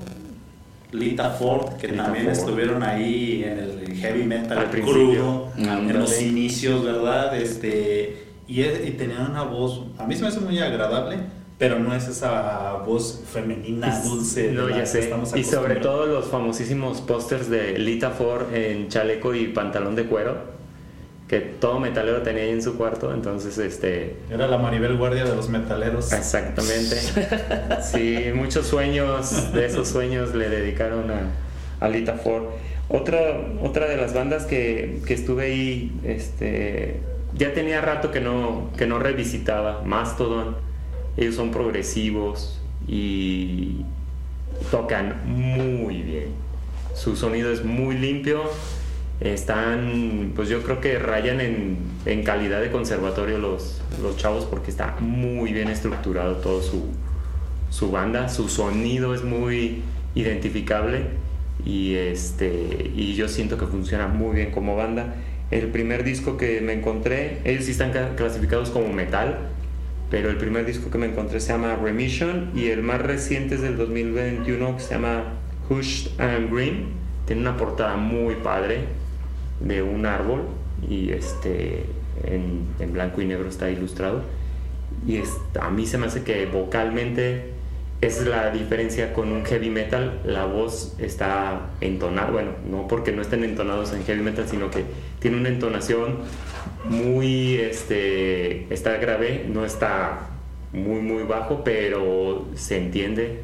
S2: Lita Ford, que también estuvieron ahí en el heavy metal crudo, en los inicios, ¿verdad? Este, y, y tenían una voz, a mí se me hace muy agradable pero no es esa voz femenina dulce.
S1: No, ya sé. y sobre todo los famosísimos pósters de Lita Ford en chaleco y pantalón de cuero, que todo metalero tenía ahí en su cuarto, entonces este...
S2: Era la Maribel Guardia de los metaleros.
S1: Exactamente. sí, muchos sueños, de esos sueños le dedicaron a, a Lita Ford. Otra, otra de las bandas que, que estuve ahí, este, ya tenía rato que no, que no revisitaba, Mastodon ellos son progresivos y tocan muy bien. Su sonido es muy limpio. Están, pues yo creo que rayan en, en calidad de conservatorio los, chavos porque está muy bien estructurado todo su, su banda. Su sonido es muy identificable y, este, y yo siento que funciona muy bien como banda. El primer disco que me encontré, ellos sí están clasificados como metal, pero el primer disco que me encontré se llama Remission y el más reciente es del 2021 que se llama Hushed and Green. Tiene una portada muy padre de un árbol y este en, blanco y negro está ilustrado. Y a mí se me hace que vocalmente es la diferencia con un heavy metal. La voz está entonada, bueno, no porque no estén entonados en heavy metal, sino que tiene una entonación muy, este, está grave, no está muy, muy bajo, pero se entiende,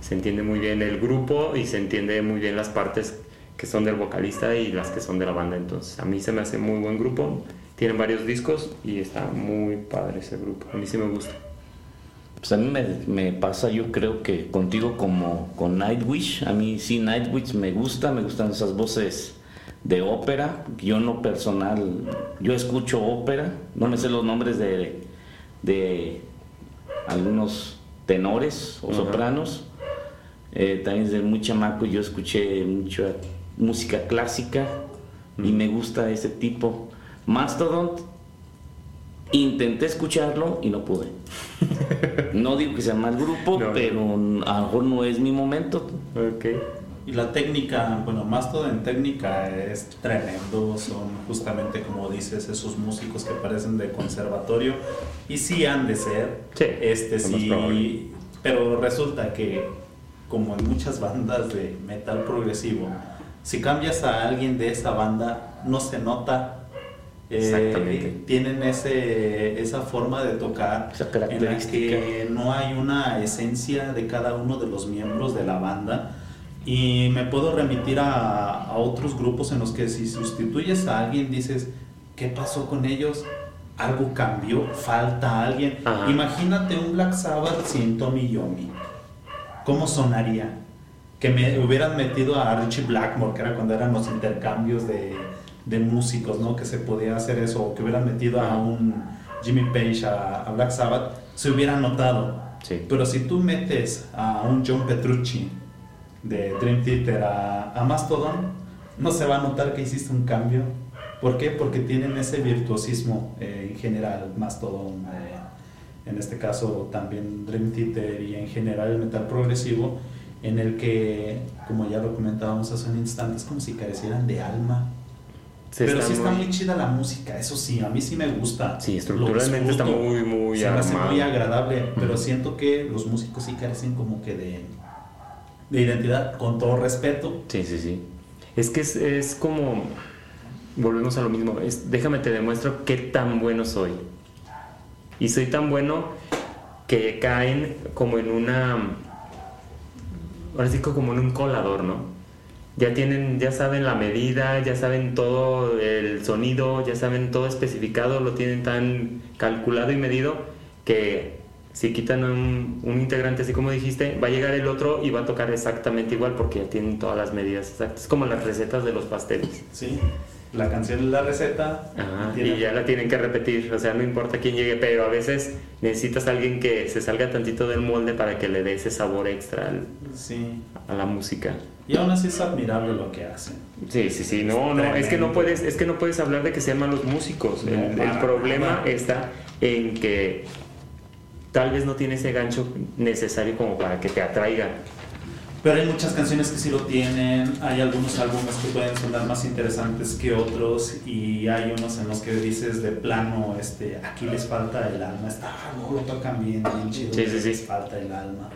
S1: se entiende muy bien el grupo y se entiende muy bien las partes que son del vocalista y las que son de la banda. Entonces, a mí se me hace muy buen grupo. Tienen varios discos y está muy padre ese grupo. A mí sí me gusta.
S3: Pues a mí me, me, pasa, yo creo que contigo como con Nightwish. A mí sí, Nightwish me gusta, me gustan esas voces de ópera. Yo no personal, yo escucho ópera, no me sé los nombres de, de algunos tenores o sopranos. Eh, también desde muy chamaco yo escuché mucha música clásica y me gusta ese tipo. Mastodon Intenté escucharlo y no pude. no digo que sea mal grupo, pero a lo mejor no es mi momento.
S1: Okay.
S2: Y la técnica, bueno, más todo en técnica es tremendo, son justamente como dices, esos músicos que parecen de conservatorio y sí han de ser,
S1: sí,
S2: este sí, pero resulta que como en muchas bandas de metal progresivo, si cambias a alguien de esa banda no se nota eh, tienen ese, esa forma de tocar en la que no hay una esencia de cada uno de los miembros de la banda y me puedo remitir a, a, otros grupos en los que si sustituyes a alguien dices, ¿qué pasó con ellos? Algo cambió, falta alguien. Imagínate un Black Sabbath sin Tommy Yomi. ¿Cómo sonaría? Que me hubieran metido a Richie Blackmore, que era cuando eran los intercambios de, de músicos, ¿no? Que se podía hacer eso, o que hubieran metido a un Jimmy Page a, a Black Sabbath, se hubiera notado.
S1: Sí.
S2: Pero si tú metes a un John Petrucci, de Dream Theater a, Mastodon, no se va a notar que hiciste un cambio. ¿Por qué? Porque tienen ese virtuosismo eh, en general, Mastodon, eh, en este caso también Dream Theater y en general el metal progresivo, en el que, como ya lo comentábamos hace un instante, es como si carecieran de alma. Pero sí está muy chida la música, eso sí, a mí sí me gusta.
S1: Sí, estructuralmente está muy, muy
S2: Se me hace muy agradable, pero siento que los músicos sí carecen como que de de identidad, con todo respeto.
S1: Sí, sí, sí. Es que es, es como, volvemos a lo mismo, es, déjame te demuestro qué tan bueno soy. Y soy tan bueno que caen como en una, ahora sí como en un colador, ¿no? Ya tienen, ya saben la medida, ya saben todo el sonido, ya saben todo especificado, lo tienen tan calculado y medido que si quitan un, integrante, así como dijiste, va a llegar el otro y va a tocar exactamente igual porque ya tienen todas las medidas exactas. Es como las recetas de los pasteles.
S2: Sí, la canción es la receta.
S1: y ya la tienen que repetir, o sea, no importa quién llegue, pero a veces necesitas a alguien que se salga tantito del molde para que le dé ese sabor extra a la música.
S2: Y aún así es admirable lo que hacen.
S1: Sí, sí, sí, no, no, es que no puedes, es que no puedes hablar de que sean malos músicos. el, problema está en que tal vez no tiene ese gancho necesario como para que te atraiga.
S2: Pero hay muchas canciones que sí lo tienen, hay algunos álbumes que pueden sonar más interesantes que otros y hay unos en los que dices de plano, este, aquí les falta el alma, está, no lo tocan bien, bien chido, sí, sí, les falta el alma.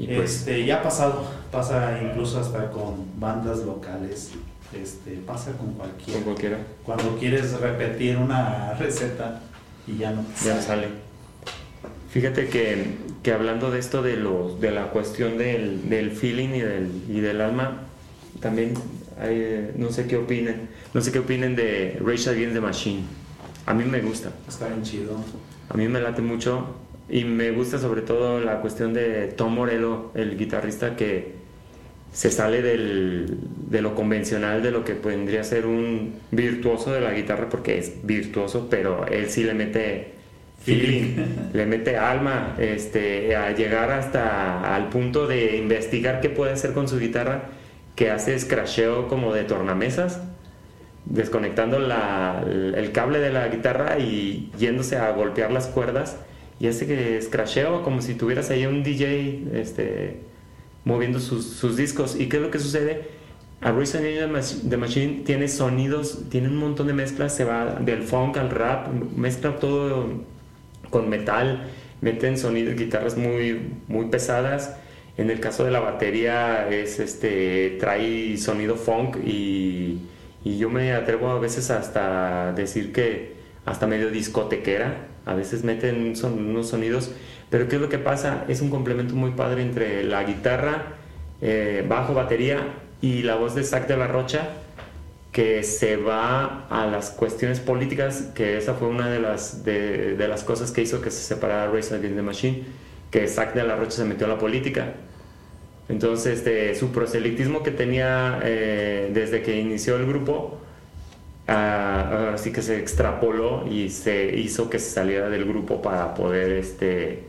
S2: Y pues, este, ya ha pasado, pasa incluso hasta con bandas locales, este, pasa con cualquiera.
S1: Con cualquiera.
S2: Cuando quieres repetir una receta y ya no
S1: Ya no sale. Fíjate que, que, hablando de esto de, los, de la cuestión del, del feeling y del, y del alma, también hay, no sé qué opinen, no sé qué opinen de Rage Against the Machine. A mí me gusta.
S2: Está bien chido.
S1: A mí me late mucho y me gusta sobre todo la cuestión de Tom Morello, el guitarrista que se sale del, de lo convencional, de lo que vendría a ser un virtuoso de la guitarra, porque es virtuoso, pero él sí le mete feeling, le mete alma, este, a llegar hasta al punto de investigar qué puede hacer con su guitarra, que hace escracheo como de tornamesas, desconectando el cable de la guitarra y yéndose a golpear las cuerdas, y hace que escracheo como si tuvieras ahí un DJ este, moviendo sus, discos. ¿Y qué es lo que sucede? A Royce The Machine tiene sonidos, tiene un montón de mezclas, se va del funk al rap, mezcla todo con metal, meten sonidos, guitarras muy, muy pesadas. En el caso de la batería es este trae sonido funk y, y yo me atrevo a veces hasta decir que hasta medio discotequera. A veces meten son, unos sonidos, pero ¿qué es lo que pasa? Es un complemento muy padre entre la guitarra, eh, bajo, batería y la voz de Zach de la Rocha que se va a las cuestiones políticas, que esa fue una de las, de, de las cosas que hizo que se separara Race Against the Machine, que Zack de la Rocha se metió a la política. Entonces, este, su proselitismo que tenía eh, desde que inició el grupo, uh, así que se extrapoló y se hizo que se saliera del grupo para poder este,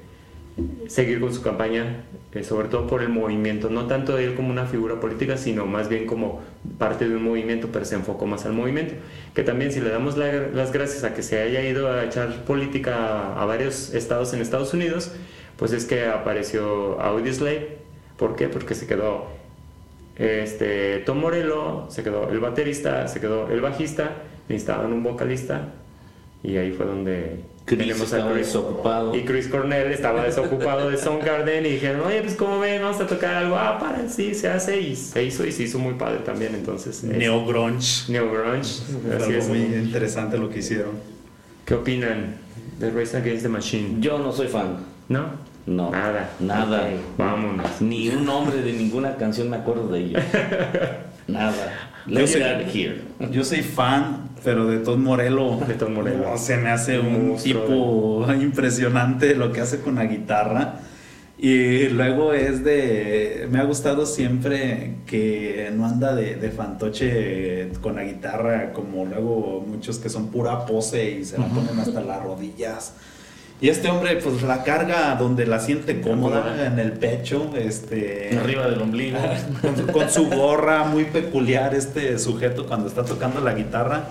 S1: seguir con su campaña, eh, sobre todo por el movimiento, no tanto él como una figura política, sino más bien como parte de un movimiento, pero se enfocó más al movimiento. Que también si le damos las gracias a que se haya ido a echar política a, varios estados en Estados Unidos, pues es que apareció Audioslave. ¿Por qué? Porque se quedó este, Tom Morello, se quedó el baterista, se quedó el bajista, necesitaban un vocalista y ahí fue donde
S3: Chris estaba desocupado.
S1: Y Chris Cornell estaba desocupado de Soundgarden y dijeron, oye, pues como ven, vamos a tocar algo. Ah, para, sí, se hace y se hizo y se hizo muy padre también. Entonces,
S2: Neo Grunge.
S1: Neo Grunge.
S2: Así es. muy interesante lo que hicieron.
S1: ¿Qué opinan de Race Against the Machine?
S3: Yo no soy fan.
S1: ¿No?
S3: No.
S1: Nada.
S3: Nada.
S1: Vámonos.
S3: Ni un nombre de ninguna canción me acuerdo de ellos. Nada.
S2: Yo soy, yo soy fan, pero de Tom Morello.
S1: De Tom Morello.
S2: se me hace un, tipo impresionante lo que hace con la guitarra. Y luego es de. Me ha gustado siempre que no anda de, de fantoche con la guitarra, como luego muchos que son pura pose y se la ponen hasta las rodillas. Y este hombre, pues la carga donde la siente cómoda, en el pecho, este.
S3: Arriba del ombligo.
S2: Con su, gorra, muy peculiar este sujeto cuando está tocando la guitarra.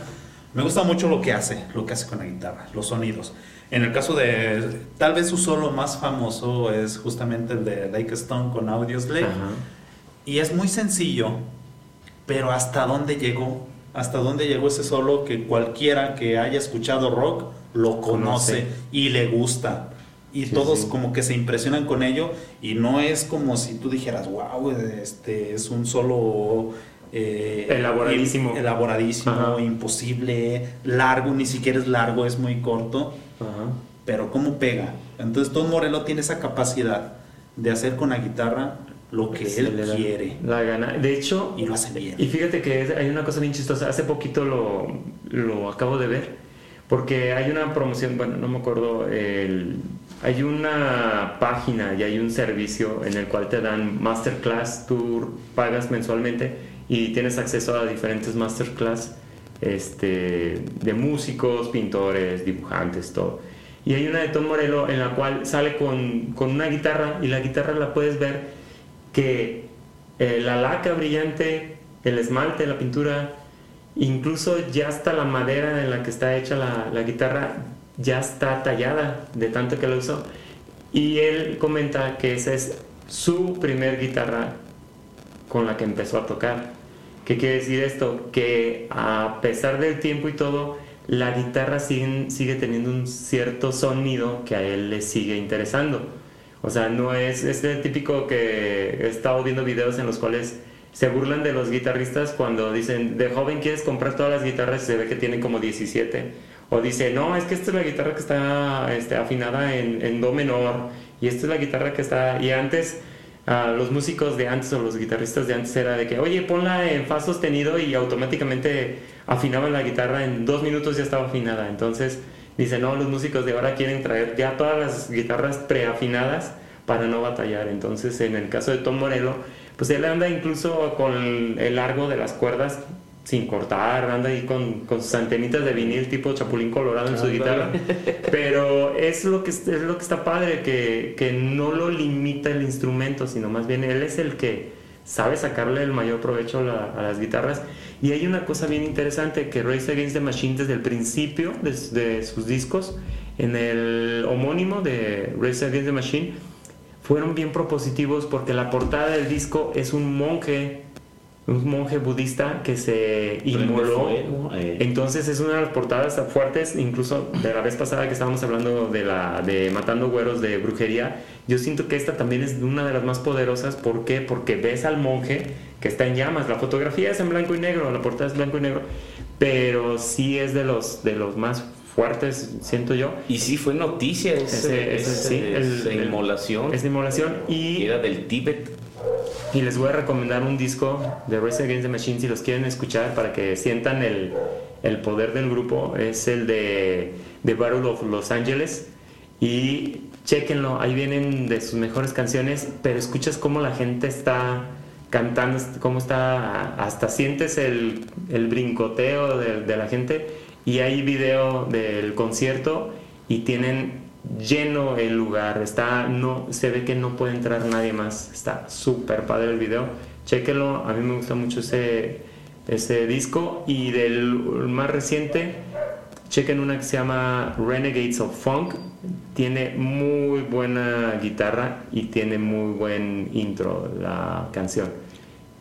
S2: Me gusta mucho lo que hace, lo que hace con la guitarra, los sonidos. En el caso de, tal vez su solo más famoso es justamente el de Lake Stone con Audioslave. Y es muy sencillo, pero hasta dónde llegó, hasta dónde llegó ese solo que cualquiera que haya escuchado rock lo conoce, y le gusta. Y todos como que se impresionan con ello y no es como si tú dijeras, wow, este es un solo...
S1: Eh, elaboradísimo.
S2: Elaboradísimo, imposible, largo, ni siquiera es largo, es muy corto. Pero ¿cómo pega? Entonces Tom Morello tiene esa capacidad de hacer con la guitarra lo que él quiere.
S1: La gana. De hecho,
S2: y lo hace bien.
S1: Y fíjate que hay una cosa bien chistosa. Hace poquito lo, lo acabo de ver porque hay una promoción, bueno, no me acuerdo, hay una página y hay un servicio en el cual te dan masterclass, tú pagas mensualmente y tienes acceso a diferentes masterclass este, de músicos, pintores, dibujantes, todo. Y hay una de Tom Morello en la cual sale con, con una guitarra y la guitarra la puedes ver que eh, la laca brillante, el esmalte, la pintura, Incluso ya hasta la madera en la que está hecha la, guitarra ya está tallada de tanto que lo usó. Y él comenta que esa es su primer guitarra con la que empezó a tocar. ¿Qué quiere decir esto? Que a pesar del tiempo y todo, la guitarra sigue, sigue teniendo un cierto sonido que a él le sigue interesando. O sea, no es este típico que he estado viendo videos en los cuales se burlan de los guitarristas cuando dicen, de joven quieres comprar todas las guitarras y se ve que tienen como 17. O dice, no, es que esta es la guitarra que está este, afinada en, do menor. Y esta es la guitarra que está... Y antes, los músicos de antes o los guitarristas de antes era de que, oye, ponla en fa sostenido y automáticamente afinaban la guitarra en dos minutos ya estaba afinada. Entonces, dice, no, los músicos de ahora quieren traer ya todas las guitarras preafinadas para no batallar. Entonces, en el caso de Tom Morello, pues él anda incluso con el largo de las cuerdas sin cortar, anda ahí con, con sus antenitas de vinil tipo chapulín colorado en su guitarra. Pero es lo que, es lo que está padre, que, que no lo limita el instrumento, sino más bien él es el que sabe sacarle el mayor provecho a, las guitarras. Y hay una cosa bien interesante que Race Against the Machine desde el principio de, de sus discos, en el homónimo de Race Against the Machine, fueron bien propositivos porque la portada del disco es un monje, un monje budista que se inmoló. Eh. Entonces es una de las portadas fuertes, incluso de la vez pasada que estábamos hablando de la de Matando Güeros de brujería. Yo siento que esta también es una de las más poderosas. ¿Por qué? Porque ves al monje que está en llamas. La fotografía es en blanco y negro, la portada es blanco y negro, pero sí es de los, de los más fuertes, siento yo.
S3: Y sí fue noticia ese, esa inmolación.
S1: Esa inmolación y...
S3: Era del Tíbet.
S1: Y les voy a recomendar un disco de Race Against the Machine si los quieren escuchar para que sientan el, el poder del grupo. Es el de The Battle of Los Angeles. Y chequenlo, ahí vienen de sus mejores canciones, pero escuchas cómo la gente está cantando, cómo está, hasta sientes el, el brincoteo de, de la gente y hay video del concierto y tienen lleno el lugar, está, no, se ve que no puede entrar nadie más, está súper padre el video, chéquenlo, a mí me gusta mucho ese, ese disco y del más reciente, chequen una que se llama Renegades of Funk, tiene muy buena guitarra y tiene muy buen intro la canción.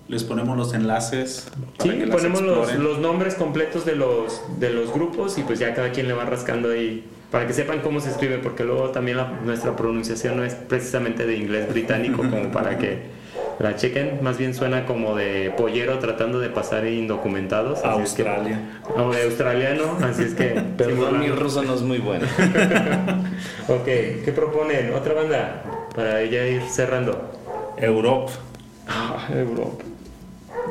S2: Les ponemos los enlaces.
S1: sí, ponemos los, los, nombres completos de los, de los grupos y pues ya cada quien le va rascando ahí para que sepan cómo se escribe, porque luego también nuestra pronunciación no es precisamente de inglés británico como para que la chequen, más bien suena como de pollero tratando de pasar indocumentados.
S2: Australia.
S1: o de australiano, así es que...
S3: Pero mi ruso no es muy bueno.
S1: ok, ¿qué proponen? ¿Otra banda? Para ya ir cerrando.
S2: Europe.
S1: Ah, Europe.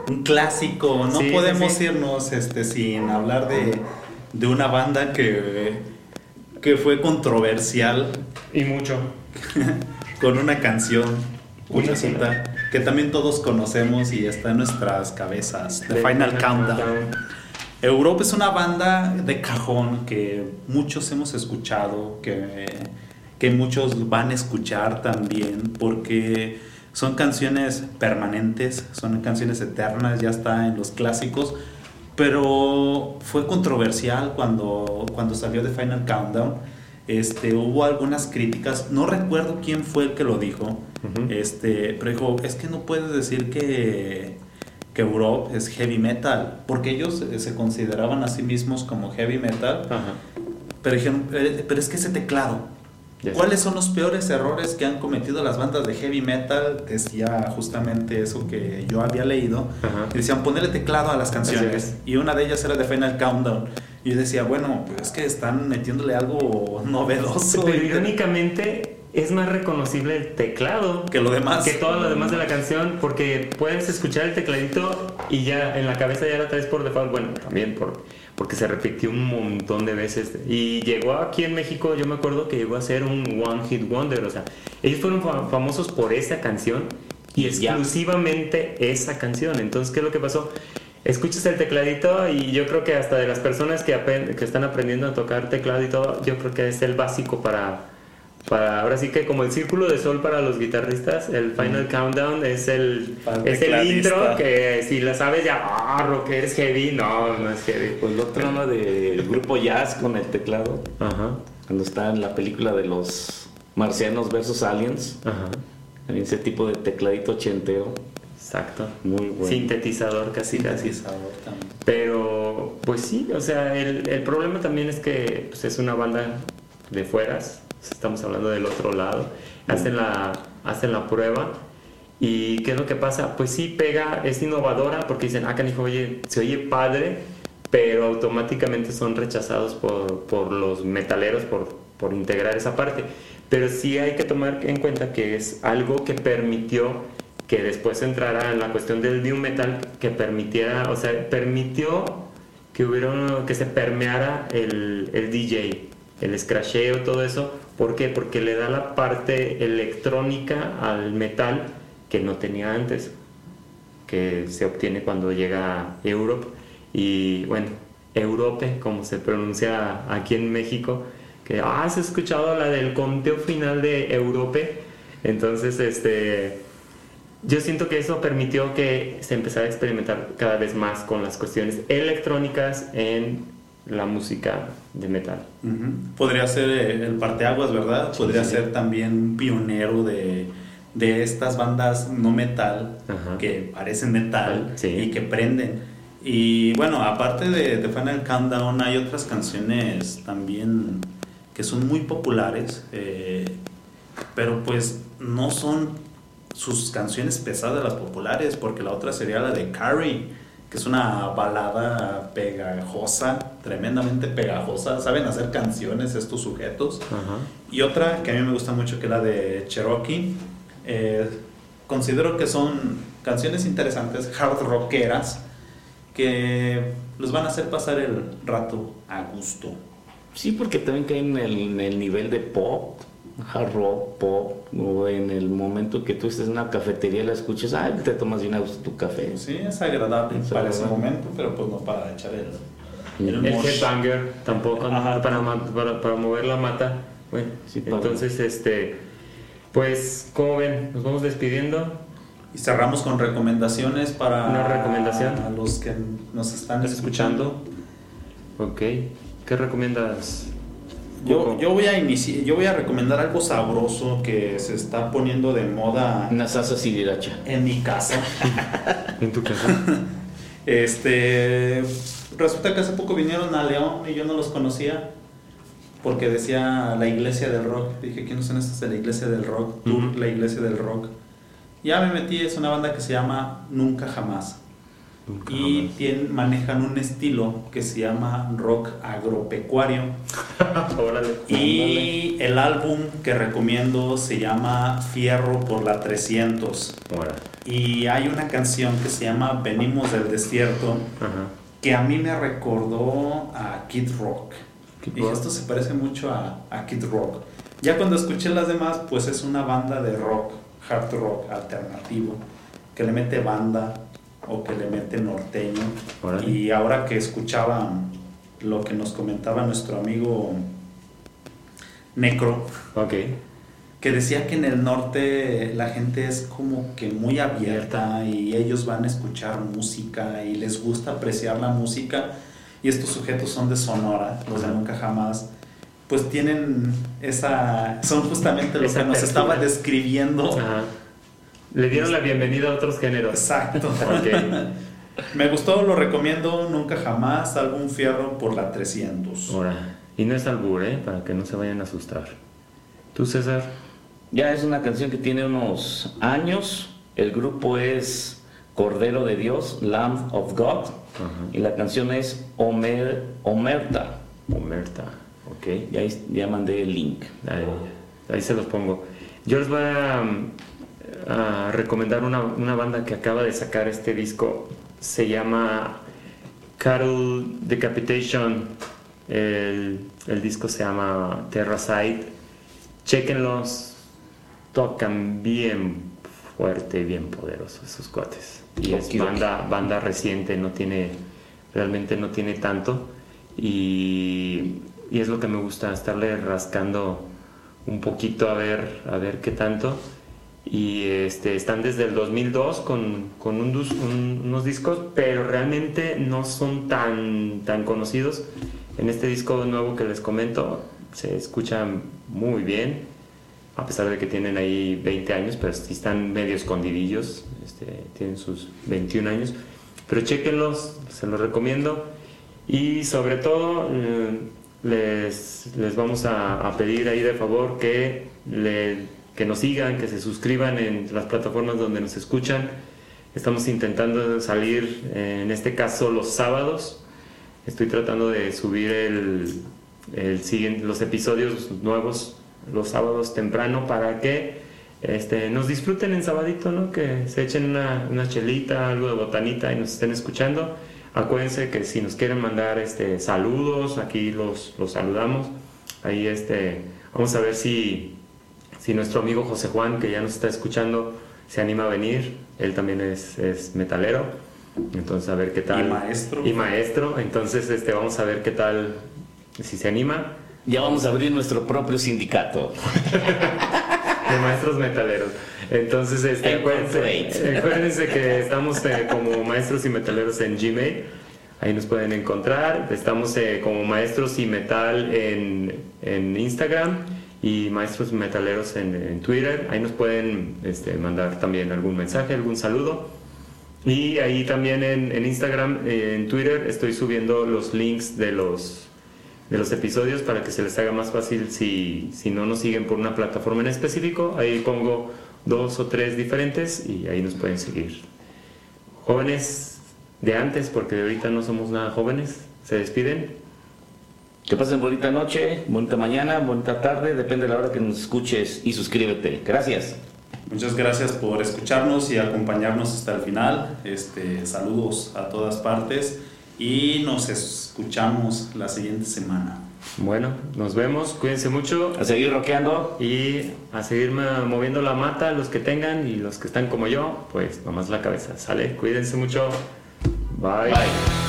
S2: Un clásico, no podemos irnos este, sin hablar de, de una banda que que fue controversial.
S1: Y mucho.
S2: con una canción, una cita, que también todos conocemos y está en nuestras cabezas, The, Final, Countdown. Europa es una banda de cajón que muchos hemos escuchado, que, que muchos van a escuchar también, porque son canciones permanentes, son canciones eternas, ya está en los clásicos pero fue controversial cuando, cuando salió de Final Countdown. Este, hubo algunas críticas, no recuerdo quién fue el que lo dijo, este, pero dijo, es que no puedes decir que, que Europe es heavy metal, porque ellos se consideraban a sí mismos como heavy metal, pero dijeron, eh, pero es que ese teclado, ¿Cuáles son los peores errores que han cometido las bandas de heavy metal? Decía justamente eso que yo había leído. Decían ponerle teclado a las canciones. Y una de ellas era de Final Countdown. Y yo decía, bueno, pues es que están metiéndole algo novedoso.
S1: Pero irónicamente es más reconocible el teclado
S2: que lo demás.
S1: Que todo lo demás de la canción, porque puedes escuchar el tecladito y ya en la cabeza ya la traes por default. Bueno, también por porque se repitió un montón de veces. Y llegó aquí en México, yo me acuerdo que llegó a ser un One Hit Wonder, o sea, ellos fueron famosos por esa canción y exclusivamente esa canción. Entonces, ¿qué es lo que pasó? Escuchas el tecladito y yo creo que hasta de las personas que, que están aprendiendo a tocar teclado y todo, yo creo que es el básico para para ahora sí que como el círculo de sol para los guitarristas, el Final Countdown es el, es el intro que si la sabes ya, ah, rocker es heavy, no, no es heavy.
S3: Pues el otro uno del grupo jazz con el teclado, Ajá. cuando está en la película de los marcianos versus aliens, Ajá. ese tipo de tecladito ochentero.
S1: Exacto.
S3: Muy bueno.
S1: Sintetizador casi
S2: Sintetizador También.
S1: Pero, pues sí, o sea, el, el problema también es que pues, es una banda de fueras, estamos hablando del otro lado, hacen la, hacen la prueba y ¿qué es lo que pasa? Pues sí pega, es innovadora porque dicen, ah, canijo, oye, se oye padre, pero automáticamente son rechazados por, por los metaleros por, por integrar esa parte. Pero sí hay que tomar en cuenta que es algo que permitió que después entrara en la cuestión del new metal, que permitiera, o sea, permitió que hubiera, que se permeara el, el DJ, el scratcheo, todo eso, ¿Por qué? Porque le da la parte electrónica al metal que no tenía antes, que se obtiene cuando llega a Europe. Y bueno, Europe, como se pronuncia aquí en México, que ah, has escuchado la del conteo final de Europe. Entonces, este, yo siento que eso permitió que se empezara a experimentar cada vez más con las cuestiones electrónicas en la música de metal.
S2: Podría ser eh, el parteaguas, ¿verdad? Podría ser también un pionero de, de, estas bandas no metal que parecen metal y que prenden. Y bueno, aparte de, de, Final Countdown, hay otras canciones también que son muy populares, eh, pero pues no son sus canciones pesadas las populares, porque la otra sería la de Carrie que es una balada pegajosa, tremendamente pegajosa. Saben hacer canciones estos sujetos. Y otra que a mí me gusta mucho, que es la de Cherokee. Eh, considero que son canciones interesantes, hard rockeras, que los van a hacer pasar el rato a gusto.
S3: Sí, porque también caen en el nivel de pop hard rock, pop, o en el momento que tú estés en una cafetería la escuches, ay, te tomas bien a gusto tu café.
S2: Sí, es agradable para ese momento, pero pues no para echar el...
S1: El, el headbanger tampoco, para, para, para, mover la mata. Bueno,
S3: Sí,
S1: entonces, este, pues, ¿cómo ven? Nos vamos despidiendo.
S2: Y cerramos con recomendaciones para
S1: Una recomendación.
S2: a los que nos están escuchando.
S1: Ok. ¿Qué recomiendas?
S2: Yo, yo voy a iniciar, yo voy a recomendar algo sabroso que se está poniendo de moda
S3: Una salsa sriracha.
S2: en mi casa.
S1: ¿En tu casa?
S2: Este, resulta que hace poco vinieron a León y yo no los conocía porque decía la iglesia del rock. Dije, ¿quiénes son estos de la iglesia del rock? Tour, la iglesia del rock. Ya me metí, es una banda que se llama Nunca Jamás.
S1: Nunca
S2: Y
S1: jamás.
S2: manejan un estilo que se llama rock agropecuario. Y el álbum que recomiendo se llama Fierro por la 300.
S1: Órale.
S2: Y hay una canción que se llama Venimos del Desierto
S1: Ajá.
S2: Que a mí me recordó a Kid Rock.
S1: Kid
S2: Dije,
S1: Rock.
S2: esto se parece mucho a, a Kid Rock. Ya cuando escuché las demás, pues es una banda de rock, hard rock alternativo, que le mete banda o que le mete norteño. Y ahora que escuchaba lo que nos comentaba nuestro amigo Necro,
S1: Ok.
S2: Que decía que en el norte la gente es como que muy abierta y ellos van a escuchar música y les gusta apreciar la música y estos sujetos son de Sonora, los de. Nunca Jamás, pues tienen esa, son justamente lo
S1: Esa
S2: que nos
S1: apertura.
S2: estaba describiendo.
S1: Ajá. Le dieron la bienvenida a otros géneros.
S2: Exacto. Me gustó, lo recomiendo, Nunca Jamás, álbum Fierro por la 300.
S1: Ahora. Y no es albur, ¿eh? Para que no se vayan a asustar. ¿Tú, César?
S3: Ya es una canción que tiene unos años. El grupo es Cordero de Dios, Lamb of God. Y la canción es Omer, Omerta.
S1: Omerta. Ok.
S3: Y ahí ya mandé el link.
S1: Ahí, ahí se los pongo. Yo les voy a, a recomendar una, una banda que acaba de sacar este disco. Se llama Cattle Decapitation. El, el disco se llama Terracide. Chequenlos. Tocan bien fuerte bien poderoso esos cuates. Y es banda, banda reciente, no tiene, realmente no tiene tanto. Y, y es lo que me gusta, estarle rascando un poquito a ver, a ver qué tanto. Y este, están desde el 2002 con, con un un- unos discos, pero realmente no son tan, tan conocidos. En este disco nuevo que les comento se escuchan muy bien, a pesar de que tienen ahí 20 años, pero sí están medio escondidillos, este, tienen sus 21 años. Pero chequenlos, se los recomiendo. Y sobre todo, eh, les, les vamos a, a pedir ahí de favor que, le- que nos sigan, que se suscriban en las plataformas donde nos escuchan. Estamos intentando salir, eh, en este caso, los sábados. Estoy tratando de subir el, el los episodios nuevos los sábados temprano para que este, nos disfruten en sabadito, ¿no? Que se echen una, una chelita, algo de botanita y nos estén escuchando. Acuérdense que si nos quieren mandar este, saludos, aquí los, los saludamos. Ahí este, vamos a ver si, si nuestro amigo José Juan, que ya nos está escuchando, se anima a venir. Él también es, es metalero. Entonces a ver qué tal.
S2: Y maestro.
S1: Y maestro. Entonces este, vamos a ver qué tal, si se anima.
S3: Ya vamos a abrir nuestro propio sindicato.
S1: de maestros metaleros. Entonces, este, acuérdense, acuérdense que estamos eh, como maestros y metaleros en Gmail. Ahí nos pueden encontrar. Estamos eh, como maestros y metal en, en Instagram y maestros metaleros en, en Twitter. Ahí nos pueden este, mandar también algún mensaje, algún saludo. Y ahí también en, en Instagram, eh, en Twitter, estoy subiendo los links de los, de los episodios para que se les haga más fácil si, si no nos siguen por una plataforma en específico. Ahí pongo dos o tres diferentes y ahí nos pueden seguir. Jóvenes de antes, porque de ahorita no somos nada jóvenes, se despiden.
S3: Que pasen bonita noche, bonita mañana, bonita tarde, depende de la hora que nos escuches y suscríbete. Gracias.
S2: Muchas gracias por escucharnos y acompañarnos hasta el final. Este, saludos a todas partes y nos escuchamos la siguiente semana.
S1: Bueno, nos vemos, cuídense mucho
S3: A seguir rockeando.
S1: y a seguir moviendo la mata, los que tengan y los que están como yo, pues nomás la cabeza, ¿sale? Cuídense mucho. Bye.
S3: Bye.